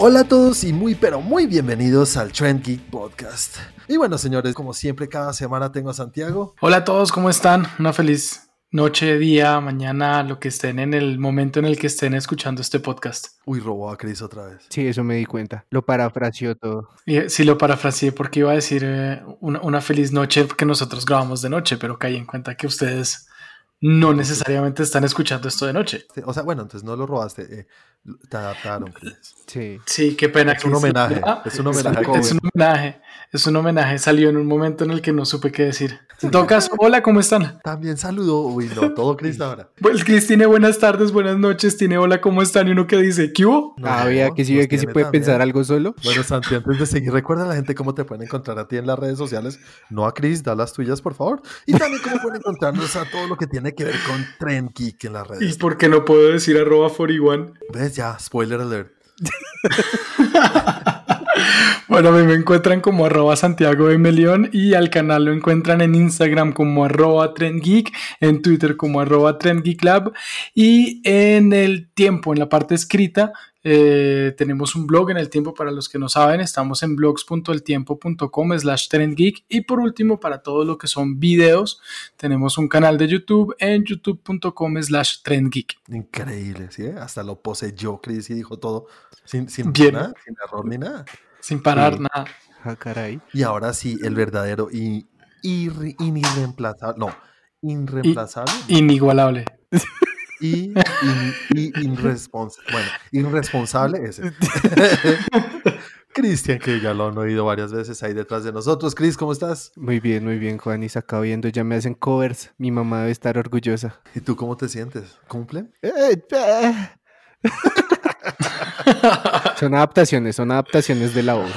Hola a todos y muy pero muy bienvenidos al Trend Geek Podcast. Y bueno, señores, como siempre cada semana tengo a Santiago. Hola a todos, ¿cómo están? Una feliz noche, día, mañana, lo que estén en el momento en el que estén escuchando este podcast. Uy, robó a Chris otra vez. Sí, eso me di cuenta. Lo parafraseó todo. Y, eh, sí, lo parafraseé porque iba a decir eh, una, una feliz noche porque nosotros grabamos de noche, pero caí en cuenta que ustedes no necesariamente están escuchando esto de noche. O sea, bueno, entonces no lo robaste, eh, te adaptaron, Chris. Sí. Sí, qué pena. Es un homenaje, es un homenaje. Es un homenaje, es un homenaje. Salió en un momento en el que no supe qué decir. En todo caso, hola, ¿cómo están? También saludo, uy, no, todo Chris ahora. Pues Chris tiene buenas tardes, buenas noches, tiene hola, ¿cómo están? Y uno que dice, ¿qué hubo? No, ah, vea que sí, que sí tiene puede también. pensar algo solo. Bueno, Santi, antes de seguir, recuerda a la gente cómo te pueden encontrar a ti en las redes sociales. No a Chris, da las tuyas, por favor. Y también cómo pueden encontrarnos a todo lo que tiene que ver con Trend Geek en las ¿Y redes. por qué no puedo decir arroba 41? ¿Ves? Ya, spoiler alert. Bueno, a mí me encuentran como arroba Santiago M. León y al canal lo encuentran en Instagram como arroba TrendGeek, en Twitter como arroba TrendGeekLab y en el tiempo, en la parte escrita, eh, tenemos un blog en el tiempo para los que no saben, estamos en blogs.eltiempo.com slash trendgeek y por último para todo lo que son videos, tenemos un canal de YouTube en youtube.com slash trendgeek. Increíble, ¿sí? Hasta lo poseyó Chris y dijo todo sin, sin, Bien. nada, sin error ni nada. Sin parar Sí. nada. Ah, caray. Y ahora sí, el verdadero y irre- irreemplazable, no, irreemplazable Inigualable. y, in- y irresponsa- bueno, irresponsable ese. Cristian, que ya lo han oído varias veces ahí detrás de nosotros. Cris, ¿cómo estás? Muy bien, muy bien, Juan. Y se acaba viendo, ya me hacen covers. Mi mamá debe estar orgullosa. ¿Y tú cómo te sientes? ¿Cumple? Son adaptaciones, son adaptaciones de la obra.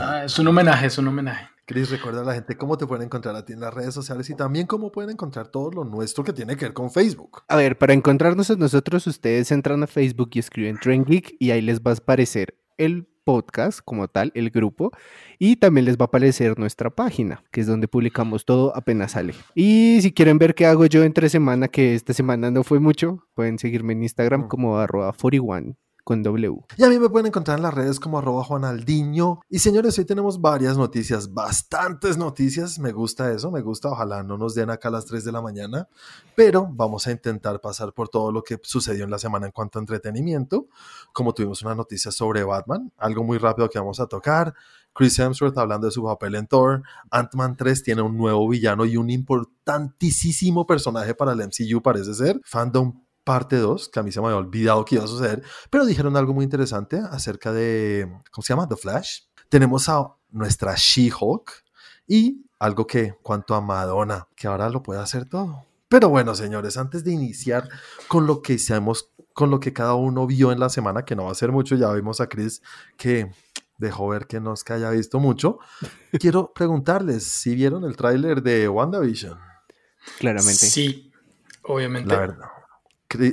Ah, es un homenaje, es un homenaje. Cris, recuerda a la gente cómo te pueden encontrar a ti en las redes sociales y también cómo pueden encontrar todo lo nuestro que tiene que ver con Facebook. A ver, para encontrarnos a nosotros, ustedes entran a Facebook y escriben Trend Geek y ahí les va a aparecer el podcast como tal, el grupo, y también les va a aparecer nuestra página, que es donde publicamos todo apenas sale. Y si quieren ver qué hago yo entre semana, que esta semana no fue mucho, pueden seguirme en Instagram Mm. como arroba 41 con W. Y a mí me pueden encontrar en las redes como arroba juanaldiño. Y señores, hoy tenemos varias noticias, bastantes noticias. Me gusta eso, me gusta. Ojalá no nos den acá a las 3 de la mañana. Pero vamos a intentar pasar por todo lo que sucedió en la semana en cuanto a entretenimiento. Como tuvimos una noticia sobre Batman, algo muy rápido que vamos a tocar. Chris Hemsworth hablando de su papel en Thor. Ant-Man 3 tiene un nuevo villano y un importantísimo personaje para el MCU, parece ser. Fandom parte 2, que a mí se me había olvidado que iba a suceder, pero dijeron algo muy interesante acerca de, ¿cómo se llama? The Flash. Tenemos a nuestra She-Hulk y algo que, cuanto a Madonna, que ahora lo puede hacer todo. Pero bueno, señores, antes de iniciar con lo que hicimos, con lo que cada uno vio en la semana, que no va a ser mucho, ya vimos a Chris que dejó ver que no es que haya visto mucho, quiero preguntarles si vieron el tráiler de WandaVision. Claramente. Sí, obviamente. La verdad.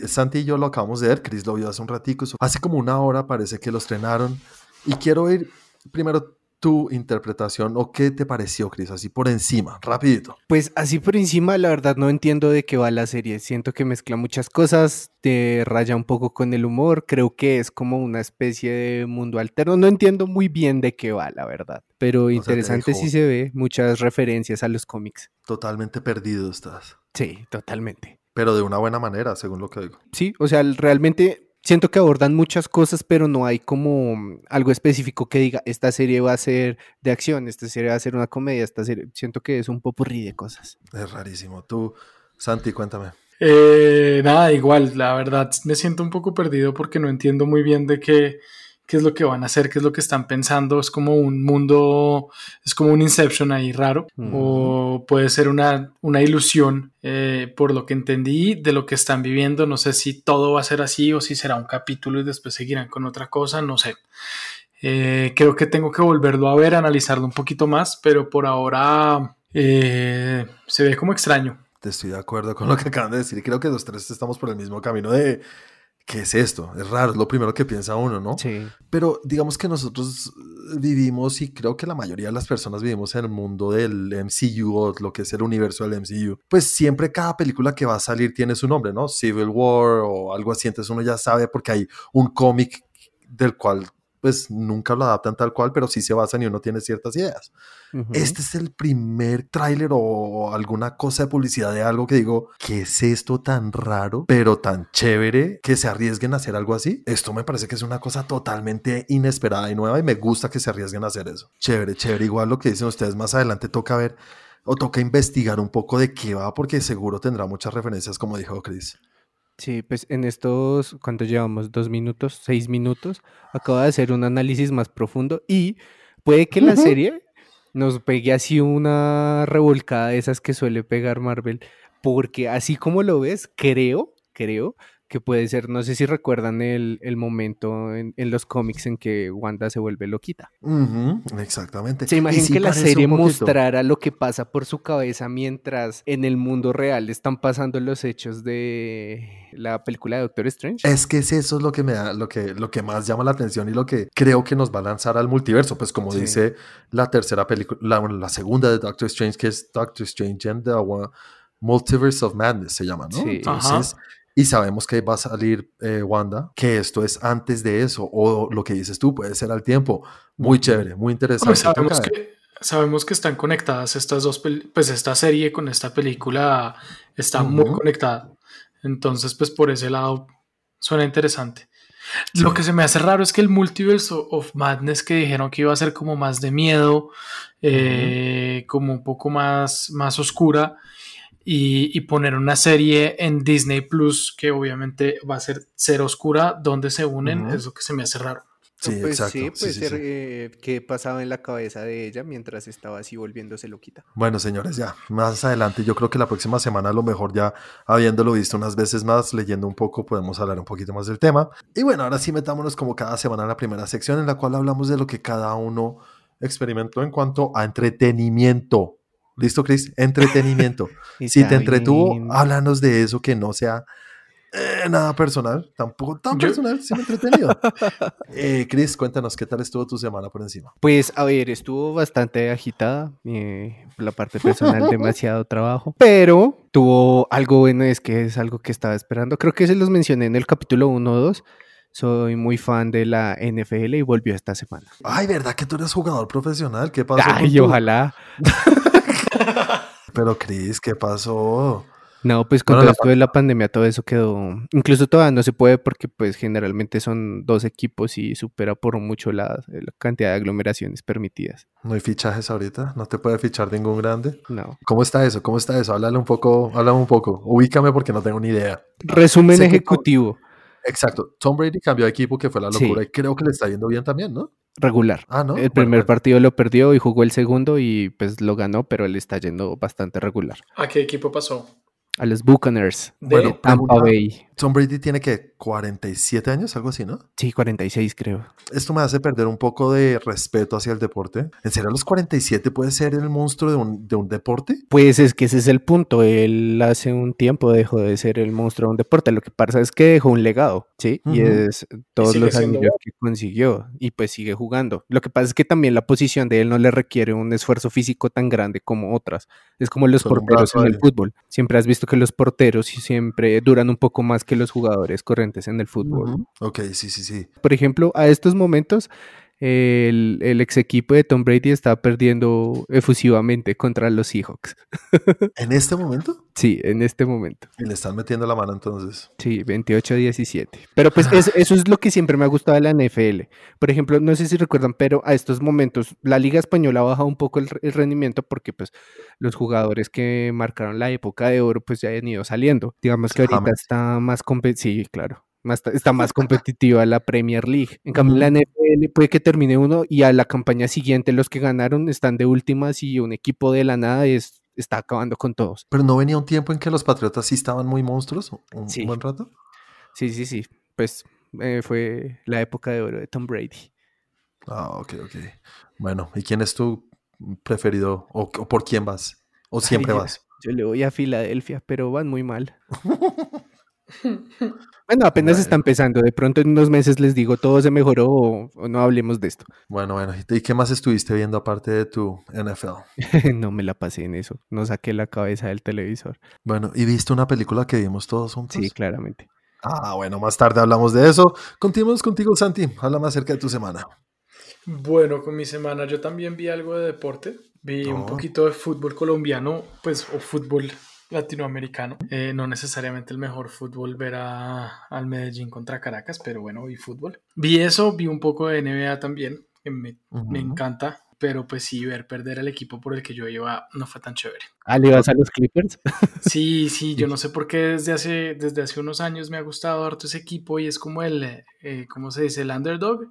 Santi y yo lo acabamos de ver, Chris lo vio hace un ratico, hace como una hora parece que lo estrenaron. Y quiero oír primero tu interpretación o qué te pareció, Chris, así por encima, rapidito. Pues así por encima, la verdad no entiendo de qué va la serie. Siento que mezcla muchas cosas, te raya un poco con el humor. Creo que es como una especie de mundo alterno. No entiendo muy bien de qué va, la verdad. Pero te interesante sí se ve, muchas referencias a los cómics. Totalmente perdido estás, Sí, totalmente. Pero de una buena manera, según lo que digo. Sí, o sea, realmente siento que abordan muchas cosas, pero no hay como mm, algo específico que diga, esta serie va a ser de acción, esta serie va a ser una comedia, esta serie... Siento que es un popurrí de cosas. Es rarísimo. Tú, Santi, cuéntame. Eh, nada, igual, la verdad me siento un poco perdido porque no entiendo muy bien de qué, qué es lo que van a hacer, qué es lo que están pensando. Es como un mundo, es como un Inception ahí raro, o puede ser una, una ilusión, eh, por lo que entendí de lo que están viviendo. No sé si todo va a ser así o si será un capítulo y después seguirán con otra cosa, no sé. Eh, creo que tengo que volverlo a ver, analizarlo un poquito más, pero por ahora eh, se ve como extraño. Te estoy de acuerdo con lo que acaban de decir. Creo que los tres estamos por el mismo camino de ¿qué es esto? Es raro, es lo primero que piensa uno, ¿no? Sí. Pero digamos que nosotros vivimos y creo que la mayoría de las personas vivimos en el mundo del MCU o lo que es el universo del MCU. Pues siempre cada película que va a salir tiene su nombre, ¿no? Civil War o algo así. Entonces uno ya sabe porque hay un cómic del cual pues nunca lo adaptan tal cual, pero sí se basan y uno tiene ciertas ideas. Este es el primer tráiler o alguna cosa de publicidad de algo que digo, ¿qué es esto tan raro, pero tan chévere que se arriesguen a hacer algo así? Esto me parece que es una cosa totalmente inesperada y nueva y me gusta que se arriesguen a hacer eso. Chévere, chévere. Igual lo que dicen ustedes más adelante toca ver o toca investigar un poco de qué va porque seguro tendrá muchas referencias como dijo Chris. Sí, pues en estos, ¿cuánto llevamos? ¿Dos minutos? ¿Seis minutos? Acaba de hacer un análisis más profundo y puede que la serie nos pegue así una revolcada de esas que suele pegar Marvel, porque así como lo ves, creo, creo que puede ser, no sé si recuerdan el, momento en, los cómics en que Wanda se vuelve loquita. exactamente. Se imagina que la serie mostrara lo que pasa por su cabeza mientras en el mundo real están pasando los hechos de la película de Doctor Strange. Es que eso es lo que me da, lo que, lo que más llama la atención y lo que creo que nos va a lanzar al multiverso. Pues como dice la tercera película, la, la, segunda de Doctor Strange, que es Doctor Strange and the Multiverse of Madness se llama, ¿no? Sí. Entonces, y sabemos que va a salir eh, Wanda, que esto es antes de eso, o lo que dices tú puede ser al tiempo. Muy chévere, muy interesante. sabemos, que, sabemos que están conectadas estas dos, pues esta serie con esta película está muy conectada. Entonces, pues por ese lado suena interesante. Lo que se me hace raro es que el Multiverse of Madness que dijeron que iba a ser como más de miedo, eh, como un poco más, más oscura, y, poner una serie en Disney Plus que obviamente va a ser ser oscura, donde se unen, es lo que se me hace raro. Sí, pues exacto. sí, puede ser eh, que pasaba en la cabeza de ella mientras estaba así volviéndose loquita. Bueno, señores, ya, más adelante, yo creo que la próxima semana a lo mejor ya habiéndolo visto unas veces más, leyendo un poco, podemos hablar un poquito más del tema. Y bueno, ahora sí metámonos como cada semana en la primera sección en la cual hablamos de lo que cada uno experimentó en cuanto a entretenimiento. ¿Listo, Chris? Entretenimiento. si te entretuvo, háblanos de eso que no sea eh, nada personal, tampoco tan personal, sino entretenido. eh, Chris, cuéntanos qué tal estuvo tu semana por encima. Pues, a ver, estuvo bastante agitada. Eh, la parte personal, demasiado trabajo. Pero tuvo algo bueno, es que es algo que estaba esperando. Creo que se los mencioné en el capítulo 1 o 2 soy muy fan de la NFL y volvió esta semana. Ay, ¿verdad que tú eres jugador profesional? ¿Qué pasó? Ay, ojalá. Pero Cris, ¿qué pasó? No, pues con todo esto de la pandemia todo eso quedó, incluso todavía no se puede porque pues generalmente son dos equipos y supera por mucho la, cantidad de aglomeraciones permitidas. ¿No hay fichajes ahorita? ¿No te puede fichar ningún grande? No. ¿Cómo está eso? ¿Cómo está eso? Háblale un poco, háblame un poco. Ubícame porque no tengo ni idea. Resumen ejecutivo. Exacto. Tom Brady cambió de equipo que fue la locura y creo que le está yendo bien también, ¿no? Regular. Ah, ¿no? El primer partido lo perdió y jugó el segundo y pues lo ganó, pero él está yendo bastante regular. ¿A qué equipo pasó? A los Buccaneers de Tampa Bay. Tom Brady tiene que 47 años, algo así, ¿no? Sí, 46 creo. Esto me hace perder un poco de respeto hacia el deporte. ¿En serio a los 47 puede ser el monstruo de un, de un deporte? Pues es que ese es el punto. Él hace un tiempo dejó de ser el monstruo de un deporte. Lo que pasa es que dejó un legado, ¿sí? Y es todos los años que consiguió y pues sigue jugando. Lo que pasa es que también la posición de él no le requiere un esfuerzo físico tan grande como otras. Es como los porteros en el fútbol. Siempre has visto que los porteros siempre duran un poco más que los jugadores corrientes en el fútbol. Ok, sí, sí, sí. Por ejemplo, a estos momentos el, el, ex equipo de Tom Brady está perdiendo efusivamente contra los Seahawks. ¿En este momento? Sí, en este momento. Y le están metiendo la mano entonces. Sí, 28-17. Pero pues eso es lo que siempre me ha gustado de la NFL. Por ejemplo, no sé si recuerdan, pero a estos momentos la Liga Española ha bajado un poco el, rendimiento porque pues los jugadores que marcaron la época de oro pues ya han ido saliendo. Digamos que ahorita está más competitivo. Sí, claro está más competitiva la Premier League. En cambio, la NFL puede que termine uno y a la campaña siguiente los que ganaron están de últimas y un equipo de la nada es, está acabando con todos. Pero no venía un tiempo en que los Patriotas sí estaban muy monstruos, un, buen rato. Sí, sí, sí. Pues eh, fue la época de oro de Tom Brady. Ah, ok, ok. Bueno, ¿y quién es tu preferido o, por quién vas? ¿O siempre vas? Yo le voy a Filadelfia, pero van muy mal. Bueno, apenas está empezando. De pronto en unos meses les digo todo se mejoró o, no hablemos de esto. Bueno, bueno. ¿Y qué más estuviste viendo aparte de tu NFL? no me la pasé en eso. No saqué la cabeza del televisor. Bueno, ¿y viste una película que vimos todos juntos? Sí, claramente. Ah, bueno, más tarde hablamos de eso. Continuamos contigo, Santi. Háblame acerca de tu semana. Bueno, con mi semana yo también vi algo de deporte. Vi un Oh. poquito de fútbol colombiano, pues, o fútbol latinoamericano. Eh, no necesariamente el mejor fútbol ver a- al Medellín contra Caracas, pero bueno, vi fútbol. Vi eso, vi un poco de NBA también, que me, me encanta. Pero pues sí, ver perder al equipo por el que yo iba no fue tan chévere. Ah, ¿le vas a los Clippers? Sí, sí, yo no sé por qué desde hace, desde hace unos años me ha gustado harto ese equipo y es como el, eh, ¿cómo se dice? El underdog.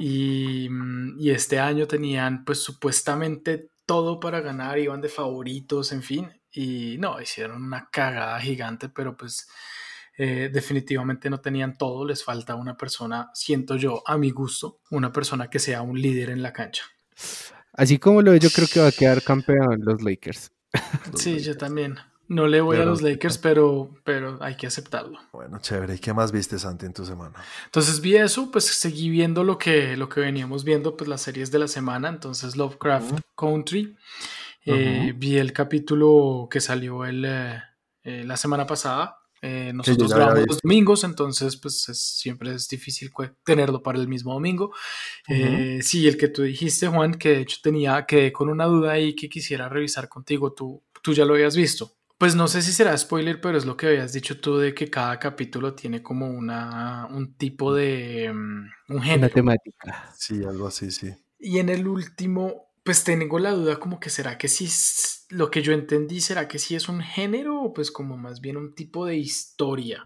Y, mm, y este año tenían pues supuestamente todo para ganar, iban de favoritos, en fin. Y no, hicieron una cagada gigante, pero pues eh, definitivamente no tenían todo. Les falta una persona, siento yo, a mi gusto, una persona que sea un líder en la cancha. Así como lo veo, yo creo que va a quedar campeón los Lakers. Sí, yo también. No le voy a Pero- los Lakers, pero, pero hay que aceptarlo. Bueno, chévere. ¿Y qué más viste, Santi, en tu semana? Entonces vi eso, pues seguí viendo lo que, lo que veníamos viendo, pues las series de la semana, entonces Lovecraft. Country. Eh. Vi el capítulo que salió el, eh, eh, la semana pasada. Eh, nosotros había grabamos los domingos, entonces pues es- siempre es difícil tenerlo para el mismo domingo. Eh, sí, el que tú dijiste, Juan, que de hecho tenía, quedé con una duda ahí que quisiera revisar contigo, tú, tú ya lo habías visto. Pues no sé si será spoiler, pero es lo que habías dicho tú de que cada capítulo tiene como una, un tipo de... mm, un Una género. temática. Sí, algo así, sí. Y en el último, pues tengo la duda como que será que sí, lo que yo entendí, será que sí es un género o pues como más bien un tipo de historia.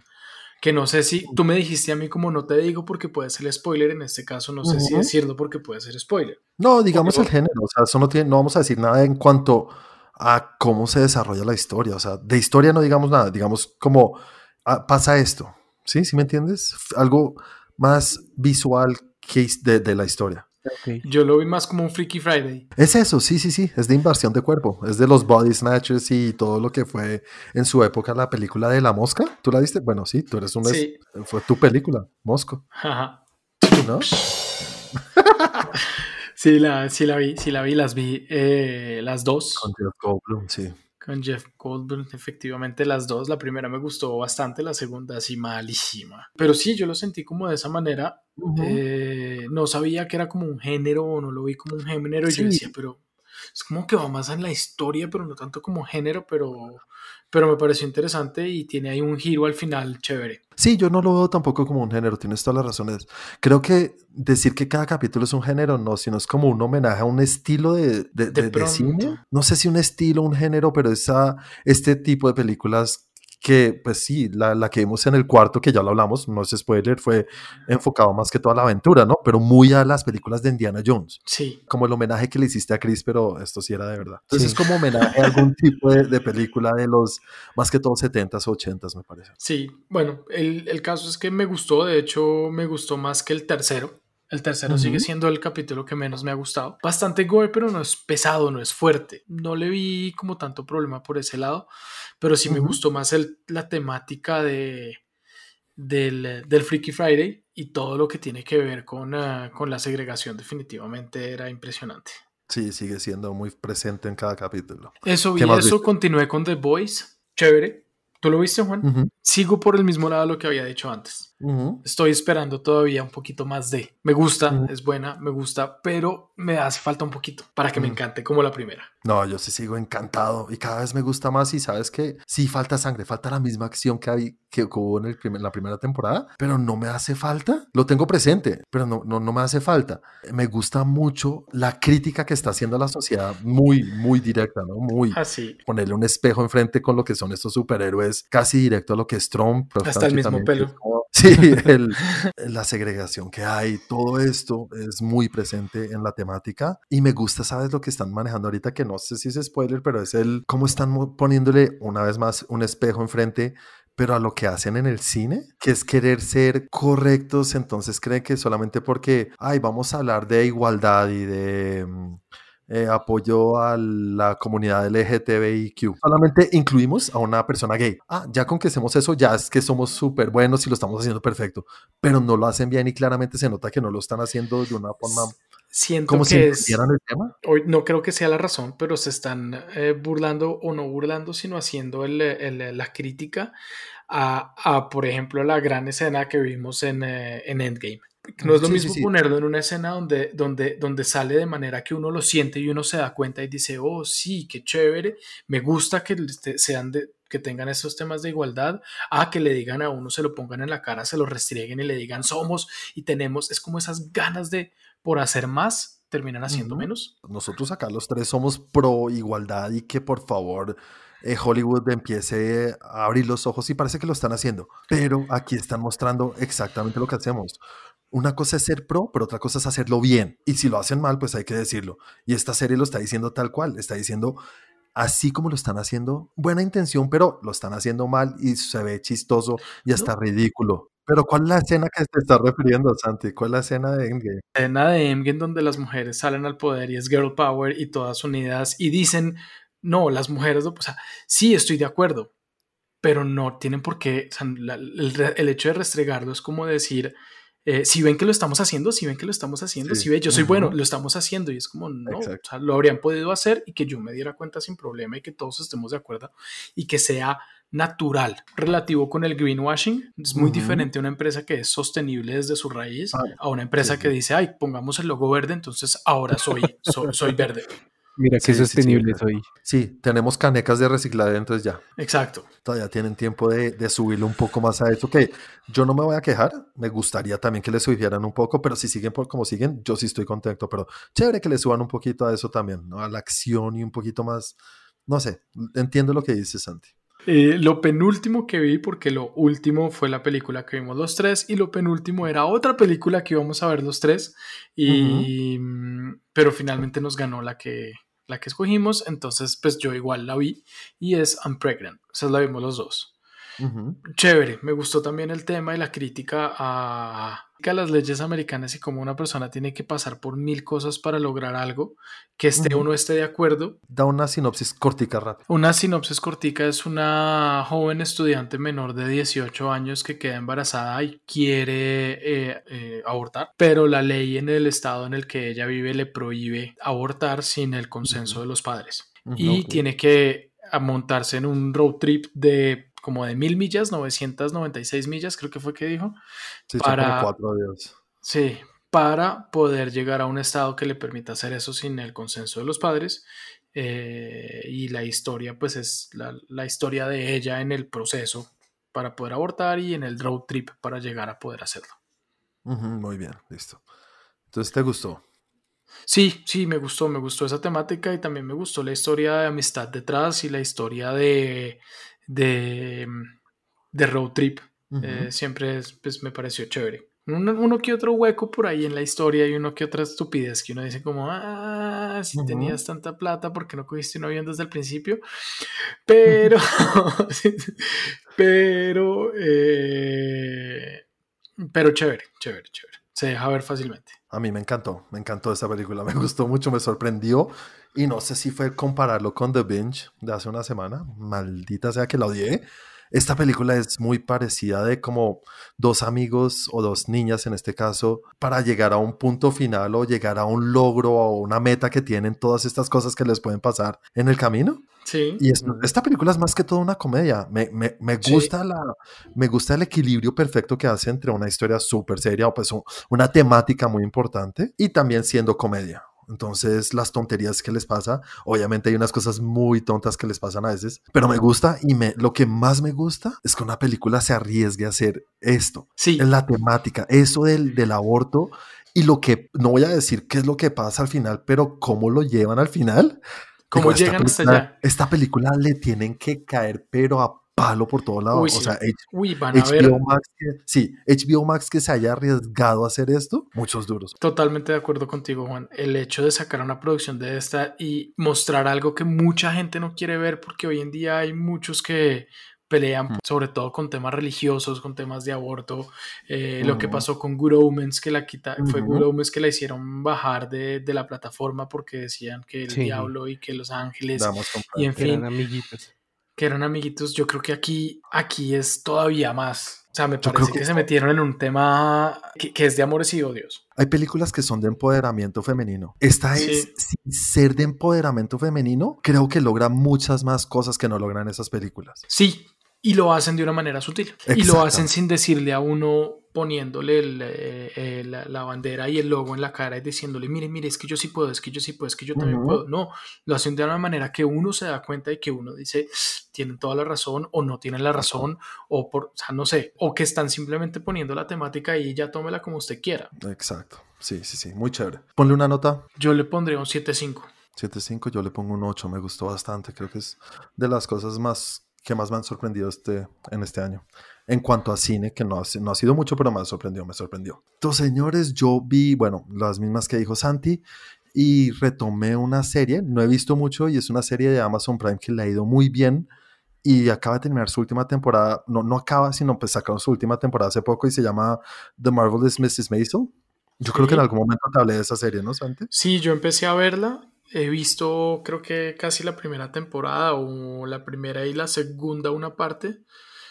Que no sé si tú me dijiste a mí como no te digo porque puede ser spoiler, en este caso no sé si Ujú. decirlo porque puede ser spoiler. No, digamos Porque- el género, o sea, eso no, tiene, no vamos a decir nada en cuanto a cómo se desarrolla la historia, o sea, de historia no digamos nada, digamos como ah, pasa esto, ¿sí? ¿Sí me entiendes? Algo más visual que de, de la historia. Yo lo vi más como un Freaky Friday. Es eso, sí, sí, sí, es de inversión de cuerpo, es de los body snatchers y todo lo que fue en su época la película de La Mosca, ¿tú la viste? Bueno, sí, tú eres un... Sí. Fue tu película, Mosco, Ajá. ¿no? Sí, la, sí la vi, sí la vi, las vi eh, las dos. Con Jeff Goldblum, sí. Con Jeff Goldblum, efectivamente las dos. La primera me gustó bastante, la segunda sí malísima. Pero sí, yo lo sentí como de esa manera. Eh, no sabía que era como un género o no lo vi como un género. Y yo decía, pero es como que va más en la historia, pero no tanto como género, pero, pero me pareció interesante y tiene ahí un giro al final chévere. Sí, yo no lo veo tampoco como un género, tienes todas las razones. Creo que decir que cada capítulo es un género, no, sino es como un homenaje a un estilo de, de, De de- cine. No sé si un estilo, un género, pero esa, este tipo de películas que, pues sí, la, la que vimos en el cuarto, que ya lo hablamos, no es spoiler, fue enfocado más que toda la aventura, ¿no? Pero muy a las películas de Indiana Jones. Sí, Como el homenaje que le hiciste a Chris, pero esto sí era de verdad. Entonces Sí. es como homenaje a algún tipo de, de película de los, más que todo 70s o 80s, me parece. sí. Bueno, el, el caso es que me gustó, de hecho me gustó más que el tercero. El tercero sigue siendo el capítulo que menos me ha gustado. Bastante gore, pero no es pesado, no es fuerte. No le vi como tanto problema por ese lado, pero sí me gustó más el, la temática de, del, del Freaky Friday y todo lo que tiene que ver con, ah, con la segregación. Definitivamente era impresionante. Sí, sigue siendo muy presente en cada capítulo. Eso vi, ¿Qué más eso viste? continué con The Boys. Chévere. ¿Tú lo viste, Juan? Ujú, Sigo por el mismo lado de lo que había dicho antes. ujú. Estoy esperando todavía un poquito más de. Me gusta, Ujú. es buena, me gusta, pero me hace falta un poquito para que me Ujú. encante como la primera. No, yo sí sigo encantado y cada vez me gusta más y sabes que sí falta sangre, falta la misma acción que, hay, que hubo en el primer- la primera temporada, pero no me hace falta. Lo tengo presente, pero no, no, no me hace falta. Me gusta mucho la crítica que está haciendo la sociedad muy, muy directa, ¿no? Muy... Así, Ponerle un espejo enfrente con lo que son estos superhéroes, casi directo a lo que pero Hasta el mismo que pelo. Sí, el- la segregación que hay, todo esto es muy presente en la temática y me gusta, ¿sabes? Lo que están manejando ahorita, que no sé si es spoiler, pero es el cómo están poniéndole una vez más un espejo enfrente pero a lo que hacen en el cine, que es querer ser correctos, entonces creen que solamente porque, ay, vamos a hablar de igualdad y de mm, eh, apoyo a la comunidad LGTBIQ, solamente incluimos a una persona gay. Ah, ya con que hacemos eso, ya es que somos súper buenos y lo estamos haciendo perfecto, pero no lo hacen bien y claramente se nota que no lo están haciendo de una forma siento Como si que es... entendieran el tema. Hoy no creo que sea la razón, pero se están eh, burlando o no burlando, sino haciendo el- el- la crítica a, a, por ejemplo, la gran escena que vimos en, eh, en Endgame. No es lo Sí, mismo sí. ponerlo en una escena donde, donde, donde sale de manera que uno lo siente y uno se da cuenta y dice, oh, sí, qué chévere, me gusta que este- sean de, que tengan esos temas de igualdad, a que le digan a uno, se lo pongan en la cara, se lo restrieguen y le digan, somos y tenemos, es como esas ganas de, por hacer más, terminan haciendo menos. Nosotros acá los tres somos pro igualdad y que por favor eh, Hollywood empiece a abrir los ojos y parece que lo están haciendo. Pero aquí están mostrando exactamente lo que hacemos. Una cosa es ser pro, pero otra cosa es hacerlo bien. Y si lo hacen mal, pues hay que decirlo. Y esta serie lo está diciendo tal cual. Está diciendo así como lo están haciendo, buena intención, pero lo están haciendo mal y se ve chistoso y hasta ridículo. Pero ¿cuál es la escena que te estás refiriendo, Santi? ¿Cuál es la escena de Endgame? escena de Endgame donde las mujeres salen al poder y es girl power y todas unidas y dicen, no, las mujeres, no", o sea, sí estoy de acuerdo, pero no tienen por qué, o sea, la- el, el hecho de restregarlo es como decir, eh, si ven que lo estamos haciendo, si ven que lo estamos haciendo, Sí, si ven, yo soy bueno, lo estamos haciendo y es como, no, o sea, lo habrían podido hacer y que yo me diera cuenta sin problema y que todos estemos de acuerdo y que sea natural. Relativo con el greenwashing, es muy diferente a una empresa que es sostenible desde su raíz Ah, a una empresa sí, que dice, ay, pongamos el logo verde, entonces ahora soy, soy, soy verde. Mira Sí, qué sí, sí, sostenible exacto. soy. Sí, tenemos canecas de reciclaje, entonces ya. Exacto. todavía tienen tiempo de, de subirle un poco más a eso, que yo no me voy a quejar, me gustaría también que le subieran un poco, pero si siguen por como siguen, yo sí estoy contento, pero chévere que le suban un poquito a eso también, ¿no? A la acción y un poquito más, no sé, entiendo lo que dice Santi. Eh, lo penúltimo que vi, porque lo último fue la película que vimos los tres, y lo penúltimo era otra película que íbamos a ver los tres, y, mm, pero finalmente nos ganó la que, la que escogimos, entonces pues yo igual la vi, y es I'm Pregnant, o sea, la vimos los dos. Chévere, me gustó también el tema y la crítica a las leyes americanas y cómo una persona tiene que pasar por mil cosas para lograr algo, que esté Ujú. o no esté de acuerdo. Da una sinopsis cortica rápida. Una sinopsis cortica es una joven estudiante menor de 18 años que queda embarazada y quiere eh, eh, abortar, pero la ley en el estado en el que ella vive le prohíbe abortar sin el consenso de los padres y tiene que a montarse en un road trip de como de mil millas, 996 millas, creo que fue que dijo. Sí, para- cuatro días. Sí, para poder llegar a un estado que le permita hacer eso sin el consenso de los padres. eh, y la historia, pues es la, la historia de ella en el proceso para poder abortar y en el road trip para llegar a poder hacerlo. Muy bien, listo. Entonces, ¿te gustó? Sí, sí, me gustó, me gustó esa temática y también me gustó la historia de amistad detrás y la historia de, de, de road trip. Eh, siempre es- pues, me pareció chévere. Uno, uno que otro hueco por ahí en la historia y uno que otra estupidez que uno dice como, ah, si tenías tanta plata, ¿por qué no cogiste un avión desde el principio? Pero, pero, eh, pero chévere, chévere, chévere. Se deja ver fácilmente. A mí me encantó, me encantó esa película, me gustó mucho, me sorprendió y no sé si fue compararlo con The Binge de hace una semana, maldita sea que la odié. Esta película es muy parecida de como dos amigos o dos niñas en este caso para llegar a un punto final o llegar a un logro o una meta que tienen todas estas cosas que les pueden pasar en el camino. Sí. Y es- esta película es más que todo una comedia. Me, me- me Sí. gusta la, me gusta el equilibrio perfecto que hace entre una historia súper seria o pues una temática muy importante y también siendo comedia. Entonces, las tonterías que les pasa, obviamente hay unas cosas muy tontas que les pasan a veces, pero me gusta y me, lo que más me gusta es que una película se arriesgue a hacer esto, Sí, en la temática, eso del, del aborto y lo que, no voy a decir qué es lo que pasa al final, pero cómo lo llevan al final. ¿Cómo llegan hasta película- allá? Esta película le tienen que caer, pero a palo por todos lados. Uy, o sea, H- Uy, van a ver. HBO Max, que, sí, HBO Max que se haya arriesgado a hacer esto, muchos duros. Totalmente de acuerdo contigo, Juan. El hecho de sacar una producción de esta y mostrar algo que mucha gente no quiere ver, porque hoy en día hay muchos que pelean Mm. sobre todo con temas religiosos, con temas de aborto. Eh, Lo que pasó con Good Omens, que la quita, fue. Good Omens que la hicieron bajar de, de la plataforma porque decían que el Sí. diablo y que los ángeles Damos y en fin. Eran amiguitos. Que eran amiguitos, yo creo que aquí, aquí es todavía más. O sea, me parece que, que- se metieron en un tema que, que es de amores y odios. Hay películas que son de empoderamiento femenino. Esta Sí. es, sin ser de empoderamiento femenino, creo que logra muchas más cosas que no logran esas películas. Sí, y lo hacen de una manera sutil. Y lo hacen sin decirle a uno, poniéndole el, eh, eh, la, la bandera y el logo en la cara y diciéndole, mire, mire, es que yo sí puedo, es que yo sí puedo, es que yo también puedo. No, lo hacen de una manera que uno se da cuenta y que uno dice, tienen toda la razón o no tienen la razón, o por, o sea, no sé, o que están simplemente poniendo la temática y ya tómela como usted quiera. Exacto. Sí, sí, sí. Muy chévere. Ponle una nota. Yo le pondría un 7.5. 7.5, yo le pongo un 8, me gustó bastante, creo que es de las cosas más que más me han sorprendido este, en este año. En cuanto a cine, que no ha, no ha sido mucho, pero me sorprendió, me sorprendió. Entonces, señores, yo vi, bueno, las mismas que dijo Santi, y retomé una serie, no he visto mucho, y es una serie de Amazon Prime que le ha ido muy bien, y acaba de terminar su última temporada, no, no acaba, sino pues sacaron su última temporada hace poco, y se llama The Marvelous Mrs. Maisel. Yo creo que en algún momento te hablé de esa serie, ¿no, Santi? Sí, yo empecé a verla. He visto, creo que casi la primera temporada o la primera y la segunda, una parte,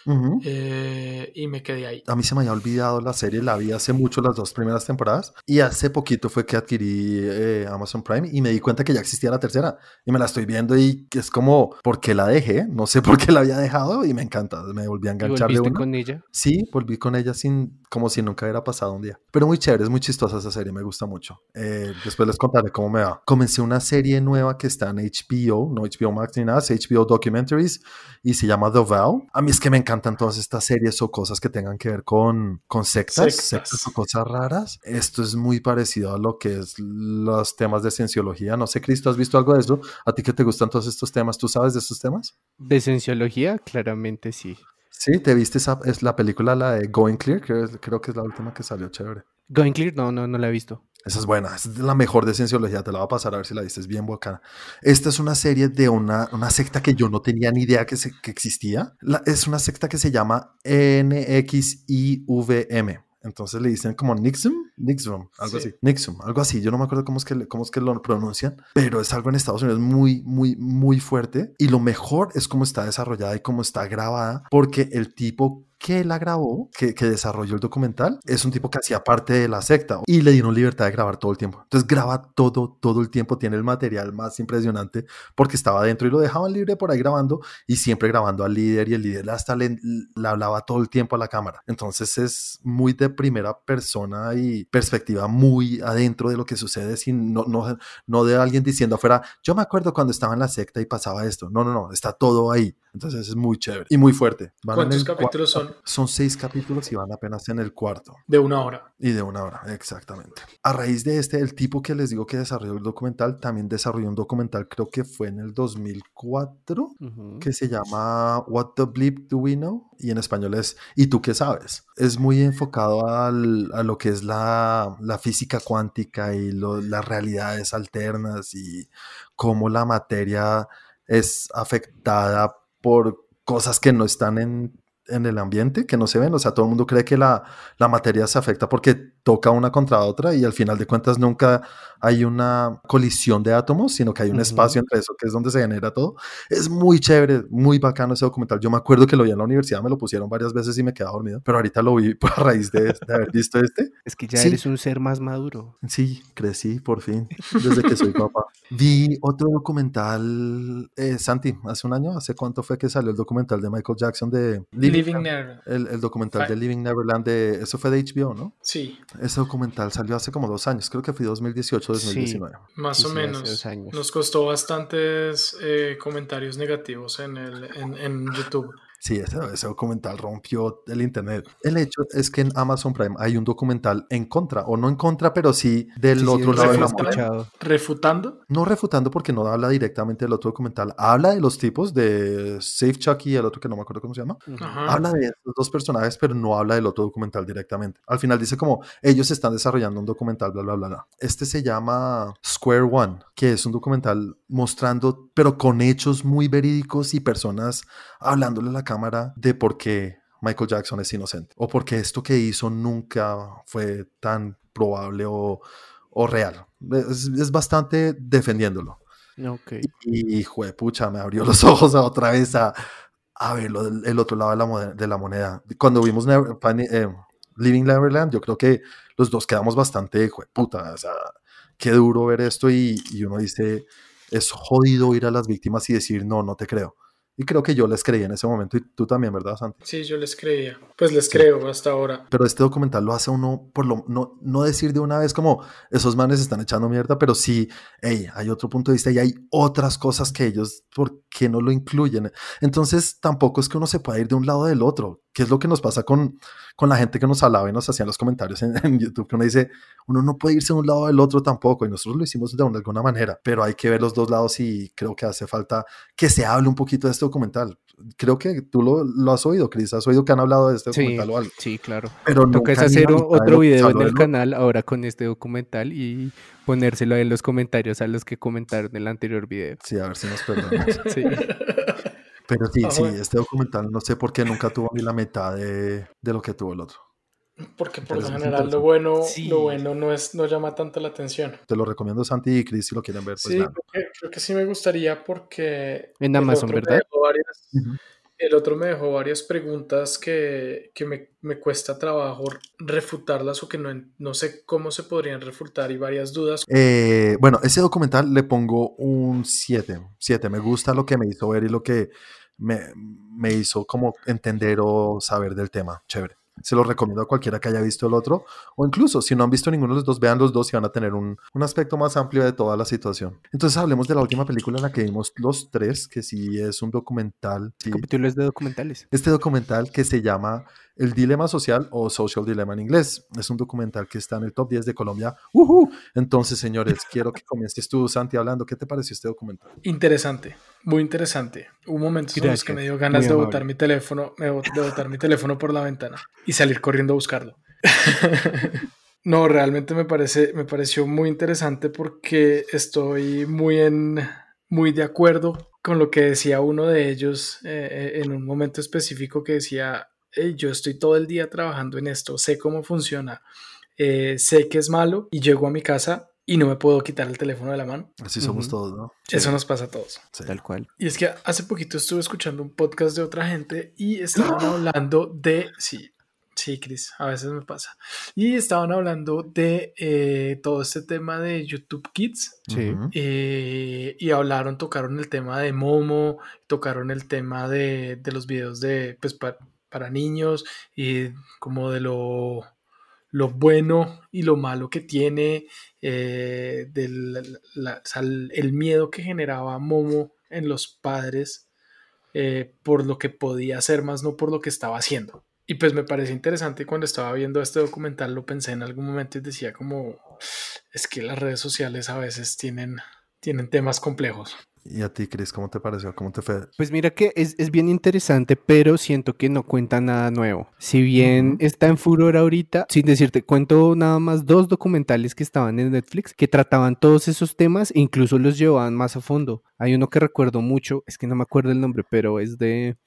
Ujú. eh, y me quedé ahí. A mí se me había olvidado la serie, la vi hace mucho las dos primeras temporadas y hace poquito fue que adquirí eh, Amazon Prime y me di cuenta que ya existía la tercera y me la estoy viendo y es como, ¿por qué la dejé? No sé por qué la había dejado y me encanta, me volví a ¿Y enganchar de volviste una. con ella? Sí, volví con ella sin, como si nunca hubiera pasado un día. Pero muy chévere, es muy chistosa esa serie, me gusta mucho. Eh, después les contaré cómo me va. Comencé una serie nueva que está en HBO, no HBO Max ni nada, es HBO Documentaries y se llama The Vow. A mí es que me encantan todas estas series o cosas que tengan que ver con, con sectas, Sectas. sectas o cosas raras. Esto es muy parecido a lo que es los temas de cienciología. No sé, Cristo, ¿has visto algo de eso? ¿A ti que te gustan todos estos temas? ¿Tú sabes de estos temas? De cienciología, claramente sí. Sí, ¿te viste esa, es la película, la de Going Clear? Creo, creo que es la última que salió, chévere. Going Clear, no, no, no la he visto. Esa es buena, es la mejor de cienciología, te la voy a pasar a ver si la viste, es bien bacana. Esta es una serie de una, una secta que yo no tenía ni idea que, se- que existía. La- es una secta que se llama NXIVM. Entonces le dicen como Nixum, Nixum, algo Sí. así. Nixum, algo así. Yo no me acuerdo cómo es, que, cómo es que lo pronuncian, pero es algo en Estados Unidos muy, muy, muy fuerte. Y lo mejor es cómo está desarrollada y cómo está grabada, porque el tipo que la grabó, que, que desarrolló el documental, es un tipo que hacía parte de la secta y le dieron libertad de grabar todo el tiempo. Entonces graba todo, todo el tiempo, tiene el material más impresionante porque estaba adentro y lo dejaban libre por ahí grabando y siempre grabando al líder y el líder hasta le, le hablaba todo el tiempo a la cámara. Entonces es muy de primera persona y perspectiva muy adentro de lo que sucede sin no, no, no de alguien diciendo afuera, yo me acuerdo cuando estaba en la secta y pasaba esto. No, no, no, está todo ahí. Entonces es muy chévere y muy fuerte. Van ¿Cuántos capítulos cuarto- son? Son seis capítulos y van apenas en el cuarto. De una hora. Y de una hora, exactamente. A raíz de este, el tipo que les digo que desarrolló el documental también desarrolló un documental, creo que fue en el 2004, Ujú. que se llama What the Bleep Do We Know? Y en español es ¿Y tú qué sabes? Es muy enfocado al- a lo que es la, la física cuántica y lo- las realidades alternas y cómo la materia es afectada por cosas que no están en, en el ambiente, que no se ven. O sea, todo el mundo cree que la, la materia se afecta porque toca una contra otra y al final de cuentas nunca hay una colisión de átomos, sino que hay un Ujú. espacio entre eso, que es donde se genera todo. Es muy chévere, muy bacano ese documental. Yo me acuerdo que lo vi en la universidad, me lo pusieron varias veces y me quedaba dormido, pero ahorita lo vi a raíz de, de haber visto este. Es que ya Sí. eres un ser más maduro. Sí, crecí por fin, desde que soy papá. Vi otro documental, eh, Santi, hace un año, ¿hace cuánto fue que salió el documental de Michael Jackson de Living Never. El, el documental de Living Neverland, de, eso fue de HBO, ¿no? Sí, Ese documental salió hace como dos años, creo que fue 2018 2019. más Sí, o sí, hace menos. Nos costó bastantes eh, comentarios negativos en, el, en, en YouTube. Sí, ese, ese documental rompió el internet. El hecho es que en Amazon Prime hay un documental en contra, o no en contra, pero sí del Sí, sí, otro lo lado de la refutando. moneda. Refutando. No refutando porque no habla directamente del otro documental, habla de los tipos de Safe Chucky y el otro que no me acuerdo cómo se llama. Habla de estos dos personajes, pero no habla del otro documental directamente. Al final dice como ellos están desarrollando un documental, bla, bla, bla, bla. Este se llama Square One, que es un documental mostrando, pero con hechos muy verídicos y personas hablándole a la cámara de por qué Michael Jackson es inocente o porque esto que hizo nunca fue tan probable o, o real. Es, es bastante defendiéndolo. Ok. Y, y pucha, me abrió los ojos otra vez a, a ver el otro lado de la, moneda, de la moneda. Cuando vimos Never, eh, Living Neverland, yo creo que los dos quedamos bastante, puta, o sea, qué duro ver esto y, y uno dice, es jodido ir a las víctimas y decir, no, no te creo. Y creo que yo les creí en ese momento y tú también, ¿verdad, Santi? Sí, yo les creía. Pues les creo hasta ahora. Pero este documental lo hace uno, por lo no, no decir de una vez como esos manes están echando mierda, pero sí, hey, hay otro punto de vista y hay otras cosas que ellos, ¿por qué no lo incluyen? Entonces tampoco es que uno se pueda ir de un lado del otro que es lo que nos pasa con, con la gente que nos hablaba y nos hacían los comentarios en, YouTube, que uno dice, uno no puede irse de un lado del otro tampoco, y nosotros lo hicimos de, alguna manera, pero hay que ver los dos lados y creo que hace falta que se hable un poquito de este documental. Creo que tú lo, lo has oído, Cris, has oído que han hablado de este documental o algo. Sí, claro. Pero Toca hacer otro video en el canal ahora con este documental y ponérselo en los comentarios a los que comentaron el anterior video. Sí, a ver si nos perdonamos. sí. Pero sí, sí, este documental no sé por qué nunca tuvo ni la mitad de, lo que tuvo el otro. Porque por lo general lo bueno, lo bueno no es, no llama tanto la atención. Te lo recomiendo Santi y Chris si lo quieren ver. Pues sí, creo que, sí me gustaría porque en Amazon, ¿verdad? El otro me dejó varias preguntas que, me, cuesta trabajo refutarlas o que no, no sé cómo se podrían refutar y varias dudas. Eh, bueno, ese documental le pongo un 7. 7. Me gusta lo que me hizo ver y lo que me, me hizo como entender o saber del tema. Chévere. Se lo recomiendo a cualquiera que haya visto el otro, o incluso si no han visto ninguno de los dos, vean los dos y van a tener un, un aspecto más amplio de toda la situación. Entonces hablemos de la última película en la que vimos los tres, que sí es un documental. Sí. Capítulos de documentales. Este documental que se llama el Dilema Social o Social Dilemma en inglés. Es un documental que está en el top 10 de Colombia. Entonces, señores, quiero que comiences tú, Santi, hablando. ¿Qué te pareció este documental? Interesante, muy interesante. Un momento en los que me dio ganas de botar mi teléfono, de botar mi teléfono por la ventana y salir corriendo a buscarlo. no, realmente me parece, me pareció muy interesante porque estoy muy en, muy de acuerdo con lo que decía uno de ellos eh, eh, en un momento específico que decía yo estoy todo el día trabajando en esto, sé cómo funciona, eh, sé que es malo y llego a mi casa y no me puedo quitar el teléfono de la mano. Así somos todos, ¿no? Eso nos pasa a todos. Tal cual. Y es que hace poquito estuve escuchando un podcast de otra gente y estaban hablando de, sí, sí, Chris, a veces me pasa. Y estaban hablando de eh, todo este tema de YouTube Kids. Sí. Eh, y hablaron, tocaron el tema de Momo, tocaron el tema de, de los videos de, pues, para niños y como de lo, lo bueno y lo malo que tiene, eh, del, el miedo que generaba Momo en los padres eh, por lo que podía hacer, más no por lo que estaba haciendo. Y pues me parece interesante cuando estaba viendo este documental, lo pensé en algún momento y decía como, es que las redes sociales a veces tienen, tienen temas complejos. ¿Y a ti, Chris, cómo te pareció? ¿Cómo te fue? Pues mira que es, bien interesante, pero siento que no cuenta nada nuevo. Si bien está en furor ahorita, sin decirte, cuento nada más dos documentales que estaban en Netflix que trataban todos esos temas e incluso los llevaban más a fondo. Hay uno que recuerdo mucho, es que no me acuerdo el nombre, pero es de